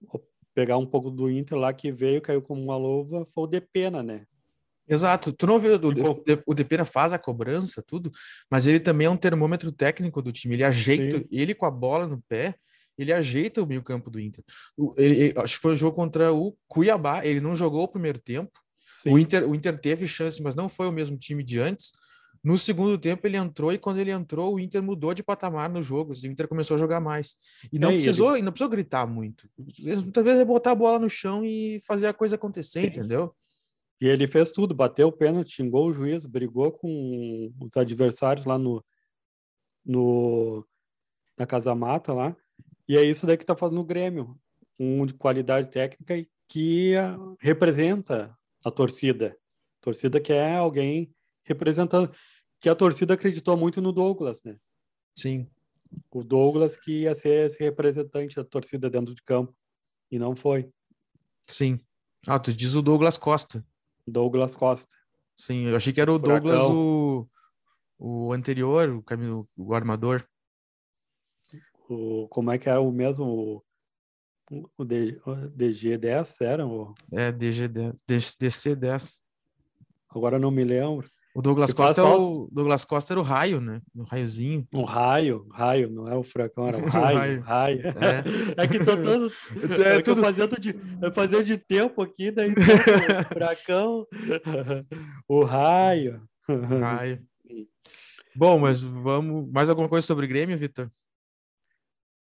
vou pegar um pouco do Inter lá que veio, caiu como uma luva, foi o Depena, né? Exato. Tu não vê o, o Depena faz a cobrança, tudo, mas ele também é um termômetro técnico do time. Ele ajeita, Sim. ele com a bola no pé, ele ajeita o meio-campo do Inter. Ele, ele, acho que foi o um jogo contra o Cuiabá. Ele não jogou o primeiro tempo. O Inter, o Inter teve chance, mas não foi o mesmo time de antes. No segundo tempo ele entrou e quando ele entrou o Inter mudou de patamar no jogo, assim, o Inter começou a jogar mais. E não é, precisou, ele... não precisou gritar muito. Muitas vezes é botar a bola no chão e fazer a coisa acontecer, entendeu? E ele fez tudo, bateu o pênalti, xingou o juiz, brigou com os adversários lá no, no na Casa Mata lá. E é isso daí que tá fazendo o Grêmio, um de qualidade técnica que representa a torcida. A torcida que é alguém representando que a torcida acreditou muito no Douglas, né? Sim. O Douglas que ia ser esse representante da torcida dentro de campo e não foi. Sim. Ah, tu diz o Douglas Costa. Douglas Costa. Sim, eu achei que era o Furacão. Douglas o, o anterior, o, caminho, o armador. O, como é que é o mesmo? O, o, DG, o DG10 era? O... É, DG10, DC10. Agora não me lembro. O Douglas Costa, é o, Douglas Costa era o raio, né? O raiozinho. Um raio, raio, não era o furacão, era o raio, raio. raio. É. é que tô todo. É, é tudo... fazendo de, fazendo de tempo aqui, daí o furacão, o raio. Raio. Bom, mas vamos. Mais alguma coisa sobre o Grêmio, Vitor?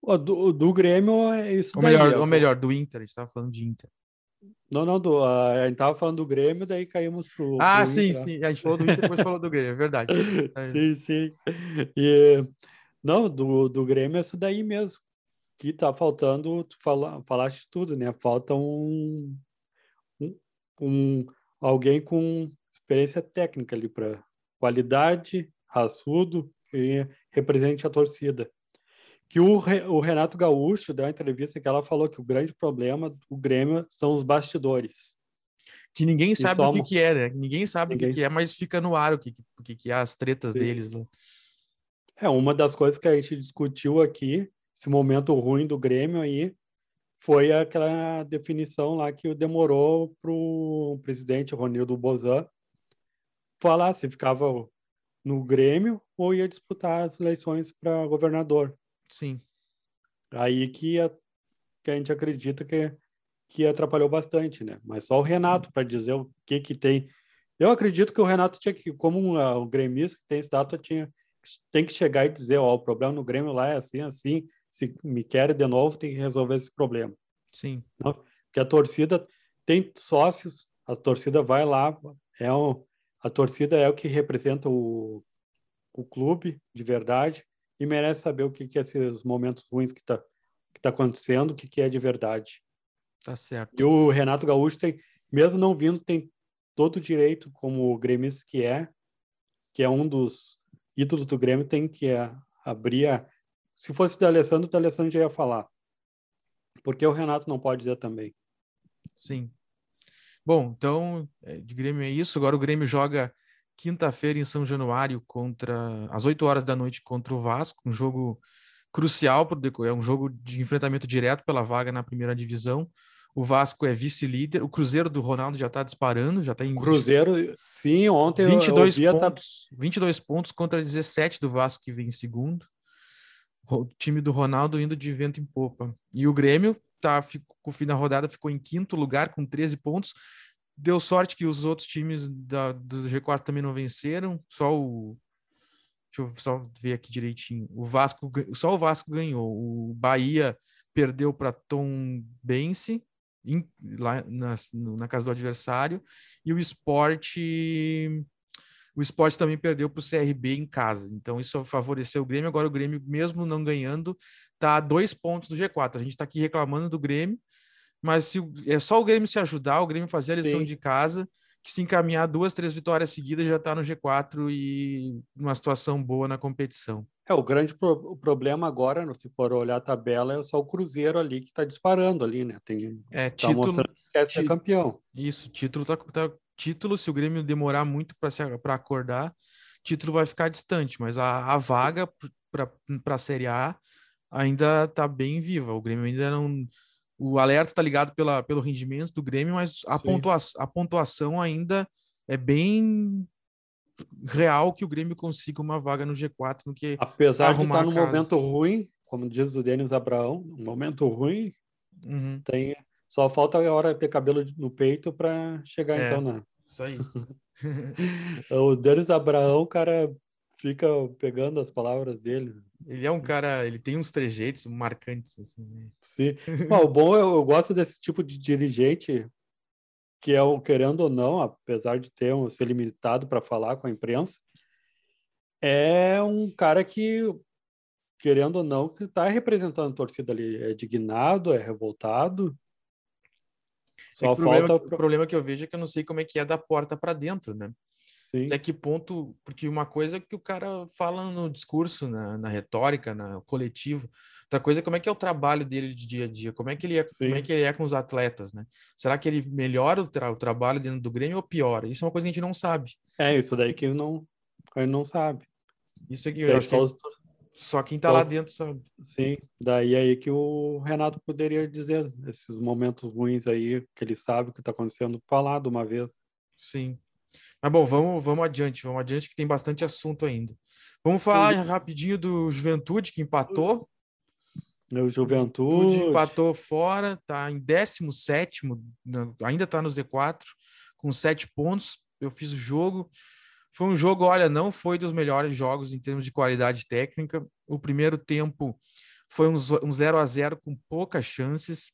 O do, do Grêmio é isso Ou daí. melhor, é, ou melhor, do Inter, a gente tava falando de Inter. Não, não, do, a gente tava falando do Grêmio, daí caímos pro. Ah, pro sim, Inter, sim. A gente falou do Inter, depois falou do Grêmio, é verdade. É. Sim, sim. E, não, do, do Grêmio é isso daí mesmo. Que tá faltando, tu fala, falaste tudo, né? Falta um, um, um alguém com experiência técnica ali para qualidade, raçudo e represente a torcida. Que o, o Renato Gaúcho deu uma entrevista que ela falou que o grande problema do Grêmio são os bastidores. Que ninguém sabe só o que, que é, né? Ninguém sabe o Ninguém. que, que é, mas fica no ar o que, o que, que é as tretas Sim. deles. Né? É, uma das coisas que a gente discutiu aqui, esse momento ruim do Grêmio aí, foi aquela definição lá que demorou para o presidente Ronildo Bozan falar se ficava no Grêmio ou ia disputar as eleições para governador. Sim, Aí que, a, que a gente acredita que, que atrapalhou bastante, né? Mas só o Renato para dizer o que que tem. Eu acredito que o Renato tinha que, como um, ah, o gremista que tem estátua, tinha, tem que chegar e dizer, ó, o problema no Grêmio lá é assim, assim, se me quer de novo, tem que resolver esse problema. sim, Porque a torcida tem sócios, a torcida vai lá, é um, a torcida é o que representa o, o clube de verdade e merece saber o que, que é esses momentos ruins que está que tá acontecendo, o que, que é de verdade. tá certo. E o Renato Gaúcho tem, mesmo não vindo, tem todo o direito, como o gremista que é, que é um dos ídolos do Grêmio, tem que é, abrir a... Se fosse o D'Alessandro, o D'Alessandro já ia falar. Porque o Renato não pode dizer também. Sim. Bom, então, é, de Grêmio é isso. Agora o Grêmio joga quinta-feira em São Januário contra às 8 horas da noite contra o Vasco, um jogo crucial pro deco- é um jogo de enfrentamento direto pela vaga na primeira divisão. O Vasco é vice-líder, o Cruzeiro do Ronaldo já está disparando, já está em Cruzeiro, sim, ontem eu- 22 eu a tab- pontos, 22 pontos contra 17 do Vasco que vem em segundo. O time do Ronaldo indo de vento em popa. E o Grêmio tá ficou, com o fim da rodada ficou em quinto lugar com 13 pontos. Deu sorte que os outros times da, do G4 também não venceram, só o Deixa eu só ver aqui direitinho. O Vasco, só o Vasco ganhou. O Bahia perdeu para Tom Bense em- lá na, na casa do adversário e o Esporte o Esporte também perdeu para o CRB em casa. Então isso favoreceu o Grêmio. Agora o Grêmio, mesmo não ganhando, tá a dois pontos do G4. A gente está aqui reclamando do Grêmio, mas se é só o Grêmio se ajudar, o Grêmio fazer a lição Sim. de casa, que se encaminhar duas, três vitórias seguidas já está no G4 e numa situação boa na competição. É, o grande pro- o problema agora, se for olhar a tabela, é só o Cruzeiro ali que está disparando ali, né? Tem, É tá título, que quer ser campeão. isso, título tá, tá- título, se o Grêmio demorar muito para acordar, título vai ficar distante, mas a, a vaga para a Série A ainda está bem viva. O Grêmio ainda não. O alerta está ligado pela, pelo rendimento do Grêmio, mas a, pontua, a pontuação ainda é bem real que o Grêmio consiga uma vaga no G4 no que Apesar de estar a num momento ruim, como diz o Denis Abraão, um momento ruim, Uhum, tem só falta a hora de ter cabelo no peito para chegar É. então na. isso aí. O Denis Abraão, cara, fica pegando as palavras dele. Ele é um cara, ele tem uns trejeitos marcantes assim. né? Sim. O bom é eu gosto desse tipo de dirigente que é o querendo ou não, apesar de ter um, ser limitado para falar com a imprensa, é um cara que querendo ou não que está representando a torcida ali, é dignado, é revoltado. É Só que o, problema, falta o problema que eu vejo é que eu não sei como é que é da porta para dentro, né? Sim, Até que ponto, porque uma coisa é que o cara fala no discurso, na, na retórica, na coletivo, outra coisa é como é que é o trabalho dele de dia a dia, como é que ele é, como é que ele é com os atletas, né? Será que ele melhora o, tra- o trabalho dentro do Grêmio ou piora? Isso é uma coisa que a gente não sabe. é isso daí que não a gente não sabe. Isso aqui eu Daí acho que só é- só quem tá só lá dentro sabe. Sim, daí aí que o Renato poderia dizer esses momentos ruins aí, que ele sabe o que está acontecendo, falar de uma vez. Sim. Mas bom, vamos, vamos adiante, vamos adiante que tem bastante assunto ainda. Vamos falar rapidinho do Juventude que empatou. O Juventude, Juventude empatou fora, tá em 17, na- ainda tá no Z4, com sete pontos. Eu fiz o jogo. Foi um jogo, olha, não foi dos melhores jogos em termos de qualidade técnica. O primeiro tempo, Foi um, um 0 a 0 com poucas chances.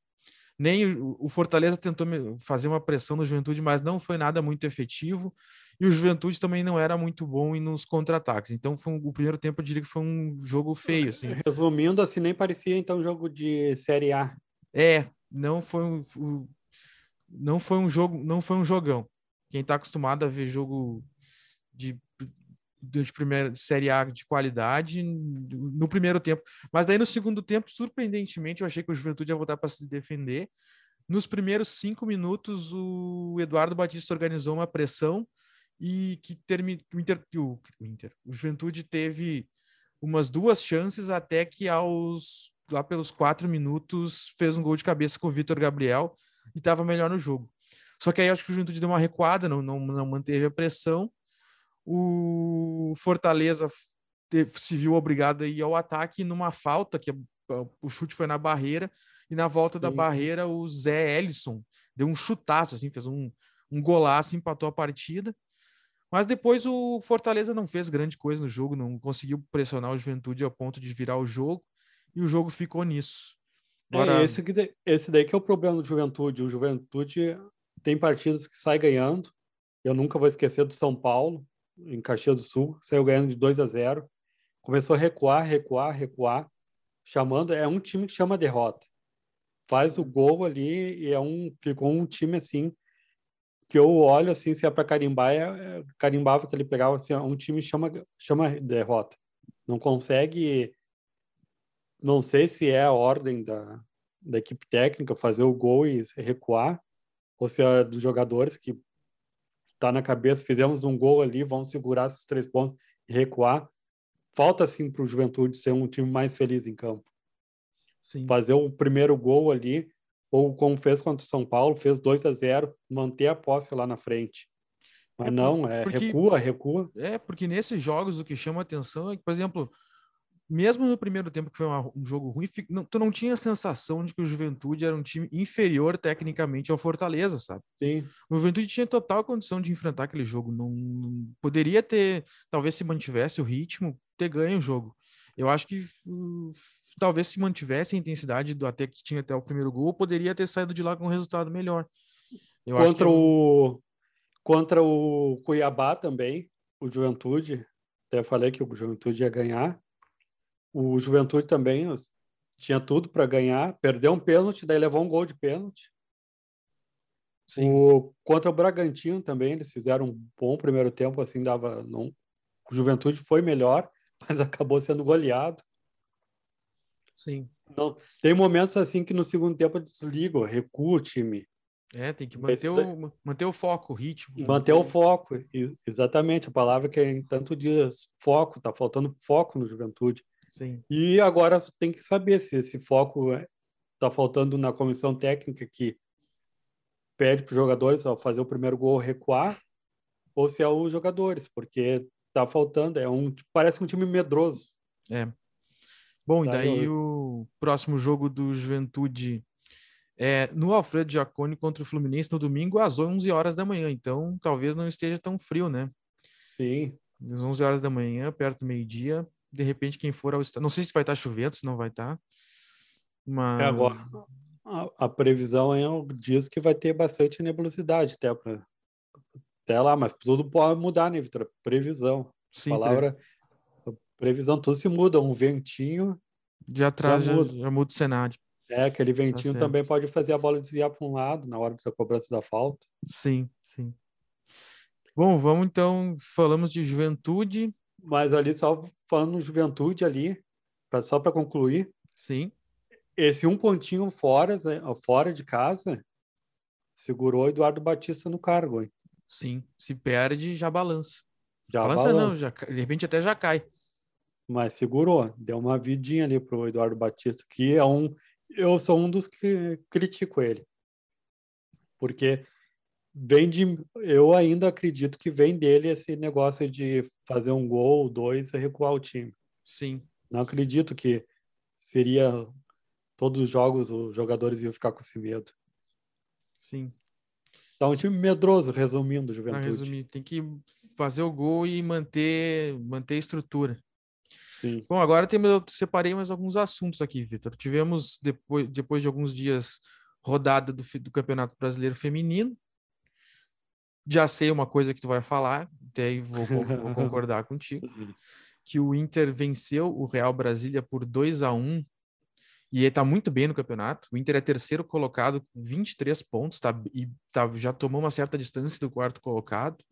Nem o, Fortaleza tentou fazer uma pressão no Juventude, mas não foi nada muito efetivo. E o Juventude também não era muito bom nos contra-ataques. Então, foi um, o primeiro tempo eu diria que foi um jogo feio. Assim. Resumindo, assim, nem parecia então um jogo de Série A. É, não foi um, não foi um jogo, não foi um jogão. Quem está acostumado a ver jogo de de primeira de série A de qualidade no primeiro tempo. Mas daí no segundo tempo, surpreendentemente, eu achei que o Juventude ia voltar para se defender. Nos primeiros cinco minutos, o Eduardo Batista organizou uma pressão e que termina o Inter, o, Inter, o Juventude teve umas duas chances até que aos lá pelos quatro minutos fez um gol de cabeça com o Vitor Gabriel e estava melhor no jogo. Só que aí acho que o Juventude deu uma recuada, não, não, não manteve a pressão o Fortaleza se viu obrigado a ir ao ataque numa falta, que o chute foi na barreira, e na volta Sim. da barreira o Zé Ellison deu um chutaço, assim, fez um, um golaço, empatou a partida. Mas depois o Fortaleza não fez grande coisa no jogo, não conseguiu pressionar o Juventude ao ponto de virar o jogo, e o jogo ficou nisso. É, Agora... É, esse, esse daí que é o problema do Juventude. O Juventude tem partidas que sai ganhando. Eu nunca vou esquecer do São Paulo, em Caxias do Sul, saiu ganhando de 2 a 0. Começou a recuar, recuar, recuar, chamando, é um time que chama derrota. Faz o gol ali e é um ficou um time assim que eu olho assim, se é para carimbar, é, é, carimbava que ele pegava assim, um time chama chama derrota. Não consegue não sei se é a ordem da, da equipe técnica fazer o gol e recuar, ou se é dos jogadores que tá na cabeça, fizemos um gol ali, vamos segurar esses três pontos e recuar. Falta, sim, para o Juventude ser um time mais feliz em campo. Sim. Fazer o primeiro gol ali, ou como fez contra o São Paulo, fez 2 a 0 manter a posse lá na frente. Mas é, não, é porque, recua, recua. É, porque nesses jogos o que chama atenção é que, por exemplo, mesmo no primeiro tempo, que foi uma, um jogo ruim, não, tu não tinha a sensação de que o Juventude era um time inferior tecnicamente ao Fortaleza, sabe? Sim. O Juventude tinha total condição de enfrentar aquele jogo. Não, não poderia ter, talvez se mantivesse o ritmo, ter ganho o jogo. Eu acho que uh, talvez se mantivesse a intensidade do até que tinha até o primeiro gol, poderia ter saído de lá com um resultado melhor. Eu contra o contra o Cuiabá também, o Juventude, até falei que o Juventude ia ganhar o Juventude também tinha tudo para ganhar, perdeu um pênalti, daí levou um gol de pênalti. Sim. O, contra o Bragantino também, eles fizeram um bom primeiro tempo, assim, dava. Não, o Juventude foi melhor, mas acabou sendo goleado. Sim. Não, tem momentos assim que no segundo tempo desliga, recua o time. É, tem que manter, o, manter o foco, o ritmo. Manter o foco, exatamente. A palavra que é tanto diz foco, tá faltando foco no Juventude. Sim. E agora tem que saber se esse foco está faltando na comissão técnica que pede para os jogadores ao fazer o primeiro gol recuar ou se é os jogadores, porque está faltando, é um parece um time medroso. É. Bom, tá e daí o próximo jogo do Juventude é no Alfredo Giacone contra o Fluminense no domingo às 11 horas da manhã, então talvez não esteja tão frio, né? Sim. Às 11 horas da manhã, perto do meio-dia, de repente quem for ao estádio, não sei se vai estar chovendo, se não vai estar, mas... É agora, a, a previsão é, diz que vai ter bastante nebulosidade até, pra, até lá, mas tudo pode mudar, né, Vitor? Previsão. Sim, palavra pre... previsão, tudo se muda, um ventinho já traz, já, muda. Já, muda o cenário. É, aquele tá ventinho tá também pode fazer a bola desviar para um lado na hora da cobrança da falta. Sim, sim. Bom, vamos então, falamos de juventude, mas ali só falando no Juventude ali, pra, só para concluir. Sim. Esse um pontinho fora, fora de casa segurou Eduardo Batista no cargo. Hein? Sim, se perde já balança. Já balança, balança. não, já, de repente até já cai. Mas segurou, deu uma vidinha ali pro Eduardo Batista, que é um eu sou um dos que critico ele. Porque vem de. Eu ainda acredito que vem dele esse negócio de fazer um gol, dois e recuar o time. Sim. Não acredito que seria todos os jogos os jogadores iam ficar com esse medo. Sim. Tá um time medroso, resumindo, Juventude. resumir, tem que fazer o gol e manter, manter a estrutura. Sim. Bom, agora tem, eu separei mais alguns assuntos aqui, Vitor. Tivemos, depois, depois de alguns dias, rodada do, do Campeonato Brasileiro Feminino. Já sei uma coisa que tu vai falar, até aí vou, vou, concordar contigo, que o Inter venceu o Real Brasília por 2 a 1 e está muito bem no campeonato. O Inter é terceiro colocado com 23 pontos, tá, e tá, já tomou uma certa distância do quarto colocado.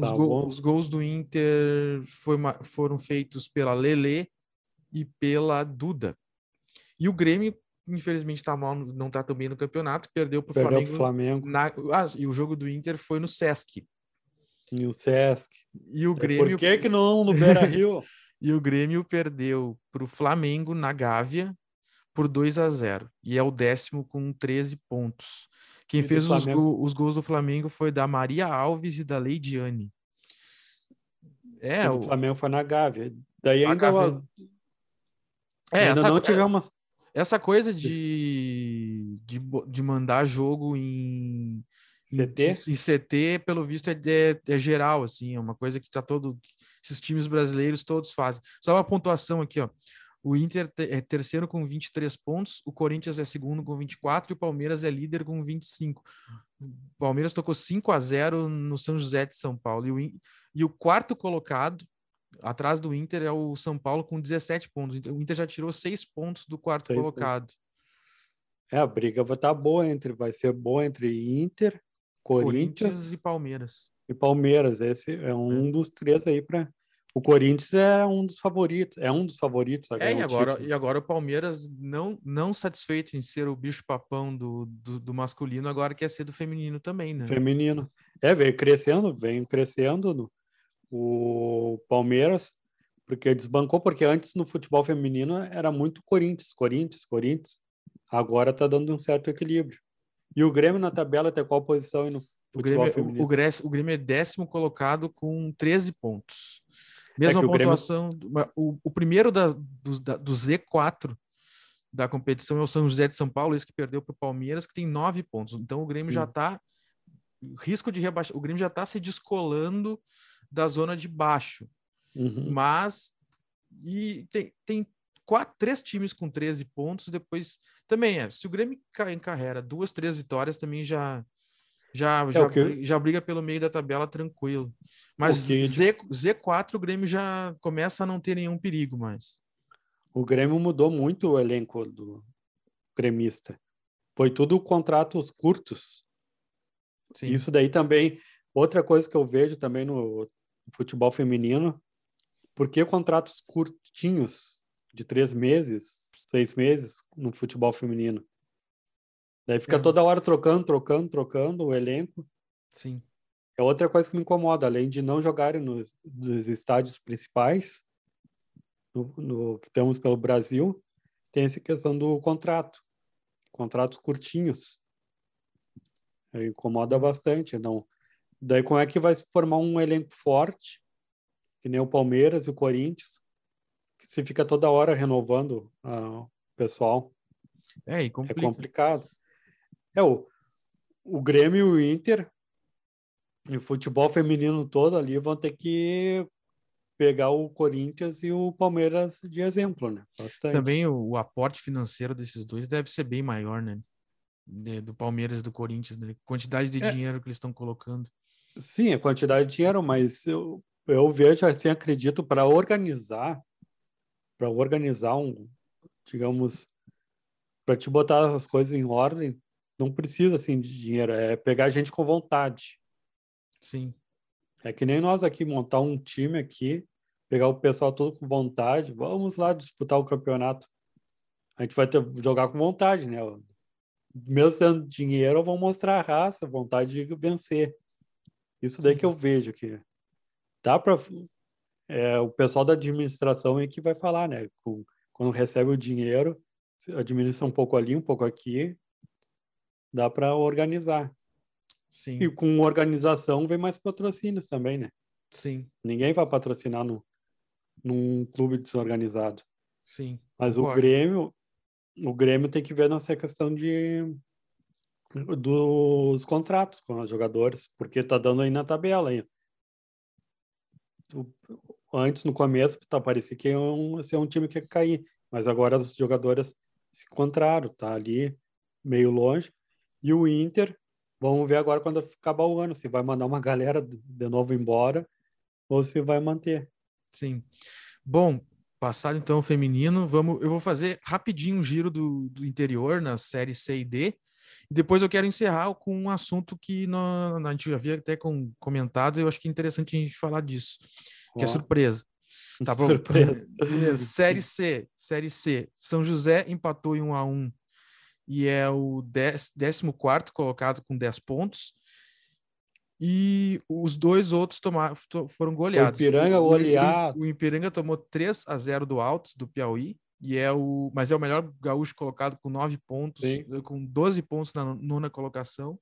Os, Tá go- os gols do Inter uma- foram feitos pela Lele e pela Duda. E o Grêmio, infelizmente, tá mal, não está tão bem no campeonato, perdeu para o Perdeu Flamengo. pro Flamengo na- ah, e o jogo do Inter foi no Sesc. e o Sesc. E o Grêmio, Por que que não no Beira-Rio? e o Grêmio perdeu para o Flamengo na Gávea por 2 a 0 e é o décimo com 13 pontos. Quem E fez os, go- os gols do Flamengo foi da Maria Alves e da Leidiane. É, o o, Flamengo foi na Gávea. Daí A ainda, Gávea- é, ainda essa, não é- tivemos. Essa coisa de, de, de mandar jogo em, CT? Em CT, pelo visto, é, é, é geral, assim, é uma coisa que tá todo. Esses times brasileiros todos fazem. Só uma pontuação aqui, ó. O Inter te- é terceiro com 23 pontos, o Corinthians é segundo com 24 e o Palmeiras é líder com 25. O Palmeiras tocou 5 a 0 no São José de São Paulo. E o, e o quarto colocado, atrás do Inter, é o São Paulo com 17 pontos. Então, o Inter já tirou 6 pontos do quarto Seis pontos. colocado. É, a briga vai estar boa entre, vai ser boa entre Inter, Corinthians, e Palmeiras. e Palmeiras. Esse é um dos três aí para. O Corinthians é um dos favoritos, é um dos favoritos. É, ganhar e o agora, título. e agora o Palmeiras, não, não satisfeito em ser o bicho-papão do, do, do masculino, agora quer ser do feminino também, né? feminino. É, veio crescendo, vem crescendo o Palmeiras, porque desbancou, porque antes no futebol feminino era muito Corinthians, Corinthians, Corinthians. Agora tá dando um certo equilíbrio. E o Grêmio na tabela tem qual posição no O Grêmio, feminino? o, o, Grêmio, o Grêmio é décimo colocado com 13 pontos. Mesma É que o Grêmio- pontuação. O, o primeiro da, do, da- do Z4 da competição é o São José de São Paulo, esse que perdeu para o Palmeiras, que tem nove pontos. Então o Grêmio já está. Risco de rebaixar. O Grêmio já está se descolando da zona de baixo. Uhum. mas e tem, tem quatro, três times com 13 pontos, depois também é, se o Grêmio ca- encarrega duas, três vitórias, também já já, já, É eu- bri- já briga pelo meio da tabela tranquilo. Mas O que- Z, Z4 o Grêmio já começa a não ter nenhum perigo mais. O Grêmio mudou muito o elenco do gremista. Foi tudo contratos curtos. Sim. Isso daí também, outra coisa que eu vejo também no futebol feminino, por que contratos curtinhos, de três meses, seis meses, no futebol feminino? Daí fica É. toda hora trocando, trocando, trocando o elenco. Sim. É outra coisa que me incomoda, além de não jogarem nos, nos estádios principais, no, no- que temos pelo Brasil, tem essa questão do contrato. Contratos curtinhos. Incomoda bastante. Não. Daí como é que vai se formar um elenco forte, que nem o Palmeiras e o Corinthians, que se fica toda hora renovando ah, o pessoal? É, É complica. complicado. É, o, o Grêmio e o Inter, e o futebol feminino todo ali, vão ter que pegar o Corinthians e o Palmeiras de exemplo, né? Bastante. Também o, o aporte financeiro desses dois deve ser bem maior, né? De- do Palmeiras e do Corinthians, né? Quantidade de É. dinheiro que eles estão colocando. Sim, a quantidade de dinheiro, mas eu, eu vejo assim, acredito, para organizar, para organizar um, digamos, para te botar as coisas em ordem, não precisa assim de dinheiro, é pegar gente com vontade. Sim. É que nem nós aqui montar um time aqui, pegar o pessoal todo com vontade, vamos lá disputar o campeonato. A gente vai ter jogar com vontade, né? Mesmo sendo dinheiro, vão mostrar a raça, vontade de vencer. Isso daí Sim. que eu vejo que dá para é, o pessoal da administração é que vai falar, né? Com- quando recebe o dinheiro, administra um pouco ali, um pouco aqui, dá para organizar. Sim. E com organização vem mais patrocínios também, né? Sim. Ninguém vai patrocinar no, num clube desorganizado. Sim. Mas Concordo. o Grêmio, o Grêmio tem que ver nessa questão de dos contratos com os jogadores, porque tá dando aí na tabela aí. Antes, no começo, tá, parecia que ia um, ser um time que ia cair, mas agora os jogadores se encontraram, tá ali meio longe. E o Inter, vamos ver agora quando acabar o ano, se vai mandar uma galera de novo embora ou se vai manter. Sim. Bom, passado então o feminino, vamos, eu vou fazer rapidinho um giro do, do interior na série C e D. E depois eu quero encerrar com um assunto que no, a gente já havia até com, comentado, e eu acho que é interessante a gente falar disso, que é surpresa. Tá bom? Surpresa. série C, Série C. São José empatou em 1 a 1 e é o 14 colocado com 10 pontos. E os dois outros tomaram, foram goleados. O Ipiranga goleado. O, Ipiranga tomou 3 a 0 do Altos, do Piauí, e é o, mas é o melhor gaúcho colocado com 9 pontos, Sim. com 12 pontos na nona colocação.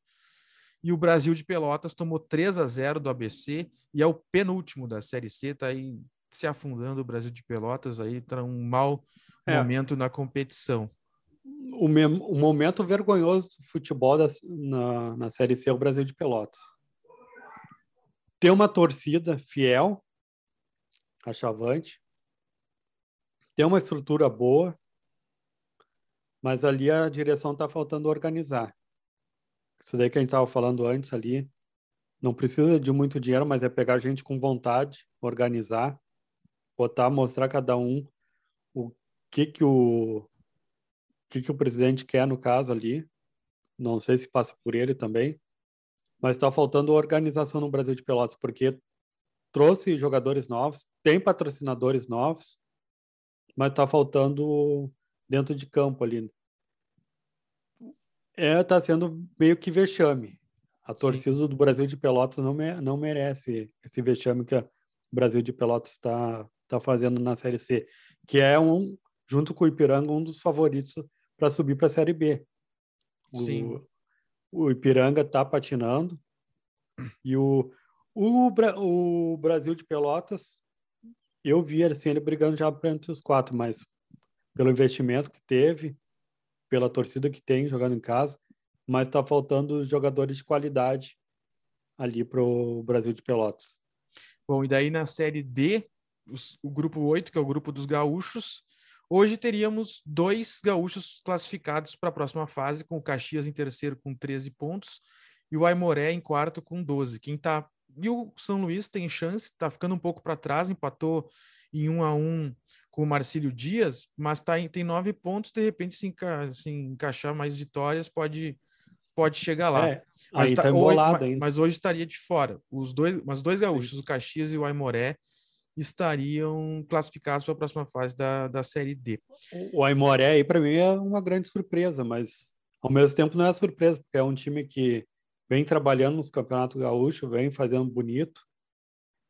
E o Brasil de Pelotas tomou 3 a 0 do ABC e é o penúltimo da Série C, tá aí se afundando o Brasil de Pelotas aí, tá um mau é. momento na competição o, o momento vergonhoso do futebol da, na, na Série C é o Brasil de Pelotas. Ter uma torcida fiel, achavante, ter uma estrutura boa, mas ali a direção está faltando organizar. Isso daí que a gente estava falando antes ali, não precisa de muito dinheiro, mas é pegar gente com vontade, organizar, botar, mostrar cada um o que que o que, que o presidente quer no caso ali. Não sei se passa por ele também, mas está faltando organização no Brasil de Pelotas, porque trouxe jogadores novos, tem patrocinadores novos, mas está faltando dentro de campo ali. É, está sendo meio que vexame. A torcida Sim. do Brasil de Pelotas não, me, não merece esse vexame que o Brasil de Pelotas está tá fazendo na Série C, que é um, junto com o Ipiranga, um dos favoritos para subir para a Série B. Sim. O, o Ipiranga está patinando e o, o, o Brasil de Pelotas, eu vi assim, ele brigando já entre os quatro, mas pelo investimento que teve, pela torcida que tem jogando em casa, mas está faltando jogadores de qualidade ali para o Brasil de Pelotas. Bom, e daí na Série D, os, o grupo 8, que é o grupo dos gaúchos, Hoje teríamos dois gaúchos classificados para a próxima fase, com o Caxias em terceiro com 13 pontos e o Aimoré em quarto com 12. Quem tá e o São Luís tem chance, está ficando um pouco para trás, empatou em um a um com o Marcílio Dias, mas tá em, tem nove pontos, de repente se, enca, se encaixar mais vitórias pode pode chegar lá. É, mas, tá, tá hoje, mas, mas, hoje estaria de fora. Os dois, mas dois gaúchos, Sim. o Caxias e o Aimoré, estariam classificados para a próxima fase da, da Série D. O Aimoré aí, para mim, é uma grande surpresa, mas ao mesmo tempo não é surpresa, porque é um time que vem trabalhando nos campeonatos gaúchos, vem fazendo bonito.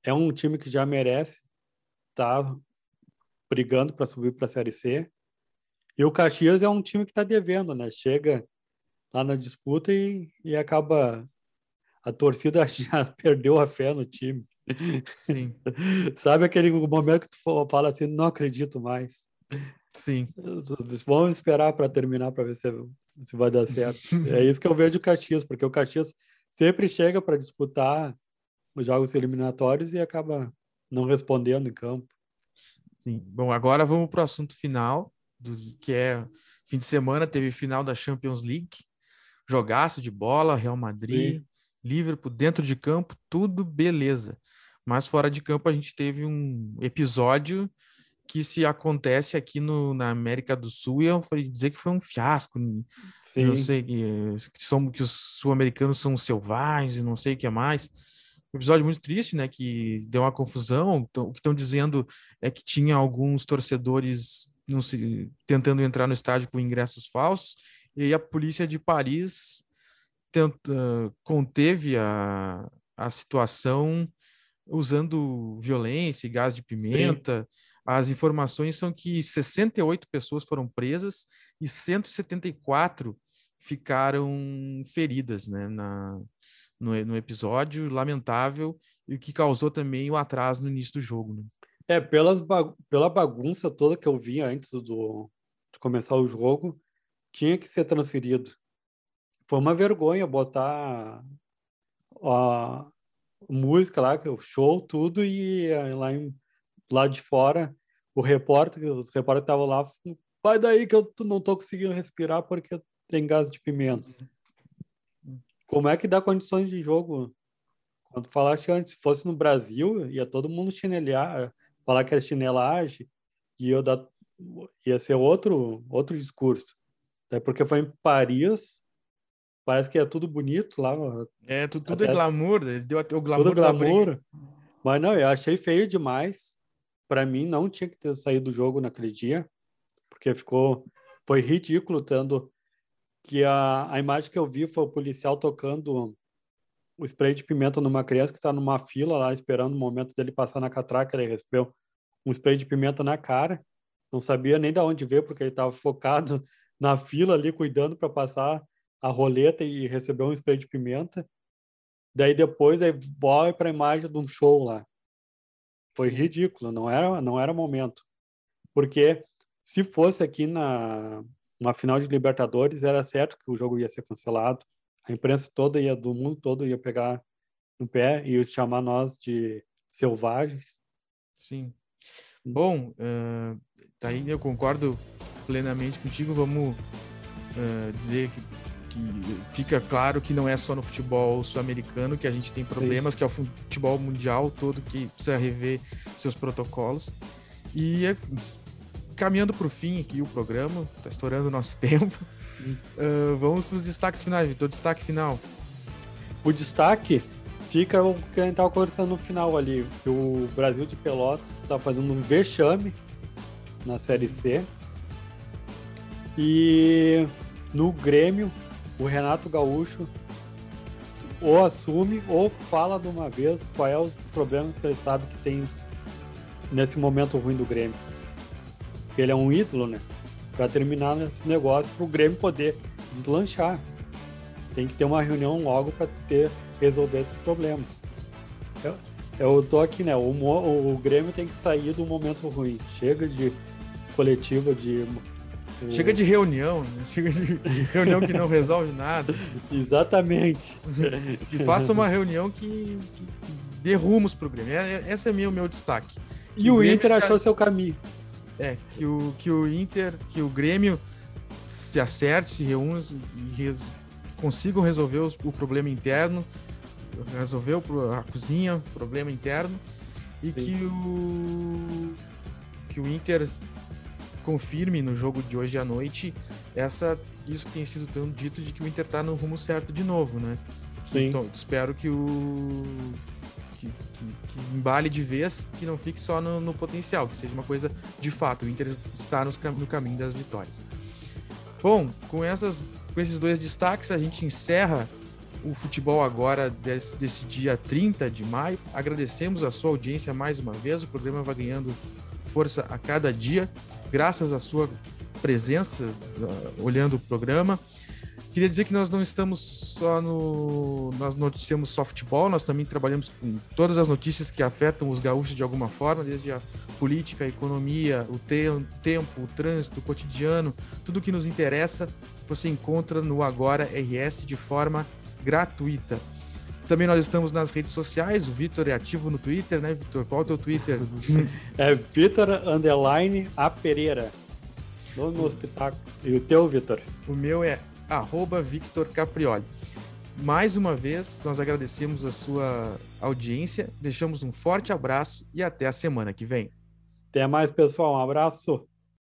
É um time que já merece estar tá brigando para subir para a Série C. E o Caxias é um time que está devendo, né? Chega lá na disputa e, e acaba. A torcida já perdeu a fé no time. Sim. Sabe aquele momento que tu fala assim, não acredito mais. Sim. Vamos esperar para terminar para ver se, se vai dar certo. é isso que eu vejo o Caxias, porque o Caxias sempre chega para disputar os jogos eliminatórios e acaba não respondendo em campo. Sim. Bom, agora vamos para o assunto final, do, que é fim de semana teve final da Champions League, jogaço de bola, Real Madrid, Sim. Liverpool dentro de campo, tudo beleza. Mas fora de campo a gente teve um episódio que se acontece aqui no, na América do Sul, eu falei dizer que foi um fiasco. Sim. Eu sei que, que, são, que os sul-americanos são selvagens e não sei o que mais. Um episódio muito triste, né? Que deu uma confusão. Então, o que estão dizendo é que tinha alguns torcedores não tentando entrar no estádio com ingressos falsos, e aí a polícia de Paris tenta, conteve a, a situação usando violência e gás de pimenta. Sim. As informações são que 68 pessoas foram presas e 174 ficaram feridas né, na, no, no episódio, lamentável, e o que causou também o atraso no início do jogo. Né? É, pelas pela bagunça toda que eu vi antes do, de começar o jogo, tinha que ser transferido. Foi uma vergonha botar a, música lá, show, tudo, e lá em lado de fora, o repórter, os repórteres estavam lá, vai daí que eu não tô conseguindo respirar porque tem gás de pimenta. Como é que dá condições de jogo? Quando falaste antes, se fosse no Brasil, ia todo mundo chinelear, falar que era chinelagem, e ia, dar, ia ser outro, outro discurso. Até porque foi em Paris, parece que é tudo bonito lá. É, tudo, tudo é glamour, deu até o glamour. Tudo glamour. Mas não, eu achei feio demais. Para mim, não tinha que ter saído do jogo naquele dia, porque ficou. Foi ridículo, tendo que a, a imagem que eu vi foi o policial tocando o spray de pimenta numa criança que está numa fila lá esperando o momento dele passar na catraca, ele recebeu um spray de pimenta na cara, não sabia nem de onde veio porque ele estava focado na fila ali cuidando para passar a roleta e receber um spray de pimenta. Daí depois aí vai para a imagem de um show lá. Foi Sim. ridículo, não era não era momento. Porque se fosse aqui na uma final de Libertadores, era certo que o jogo ia ser cancelado. A imprensa toda ia do mundo todo ia pegar no pé e chamar nós de selvagens. Sim. Bom, uh, tá aí eu concordo plenamente contigo. Vamos uh, dizer que, que, fica claro que não é só no futebol sul-americano que a gente tem problemas, Sim. que é o futebol mundial todo que precisa rever seus protocolos. E é, caminhando para o fim aqui o programa, está estourando o nosso tempo. Uh, vamos para os destaques finais, Vitor. Destaque final. O destaque fica o que a gente estava conversando no final ali, que o Brasil de Pelotas está fazendo um vexame na Série C. E no Grêmio, o Renato Gaúcho ou assume ou fala de uma vez quais é os problemas que ele sabe que tem nesse momento ruim do Grêmio. Porque ele é um ídolo, né? Para terminar esse negócio, para o Grêmio poder deslanchar. Tem que ter uma reunião logo para ter resolver esses problemas. Eu, eu tô aqui, né? O, o, o Grêmio tem que sair do momento ruim. Chega de coletiva de Chega de reunião, né? chega de reunião que não resolve nada. Exatamente. que faça uma reunião que, que dê rumos pro Grêmio. É, é, esse é meu, meu destaque. E o, o Inter achou seu caminho. É, que o, que o Inter, que o Grêmio se acerte, se reúna e re, consigam resolver os, o problema interno, resolver a cozinha, o problema interno, e Sim. que o, que o Inter confirme no jogo de hoje à noite essa isso que tem sido tão dito de que o Inter está no rumo certo de novo, né? Sim. Então, espero que o que, que, que, embale de vez, que não fique só no, no, potencial, que seja uma coisa de fato. O Inter está nos, no caminho das vitórias. Bom, com, essas, com esses dois destaques, a gente encerra o futebol agora desse, desse dia 30 de maio. Agradecemos a sua audiência mais uma vez. O programa vai ganhando força a cada dia, graças à sua presença, uh, olhando o programa. Queria dizer que nós não estamos só no. Nós noticiamos softball, nós também trabalhamos com todas as notícias que afetam os gaúchos de alguma forma, desde a política, a economia, o te tempo, o trânsito, o cotidiano, tudo que nos interessa, você encontra no Agora RS de forma gratuita. Também nós estamos nas redes sociais, o Vitor é ativo no Twitter, né, Vitor? Qual é o teu Twitter? é Vitor Underline A Pereira. No hospital. E o teu, Vitor? O meu é arroba Victor Caprioli. Mais uma vez, nós agradecemos a sua audiência, deixamos um forte abraço e até a semana que vem. Até mais, pessoal. Um abraço.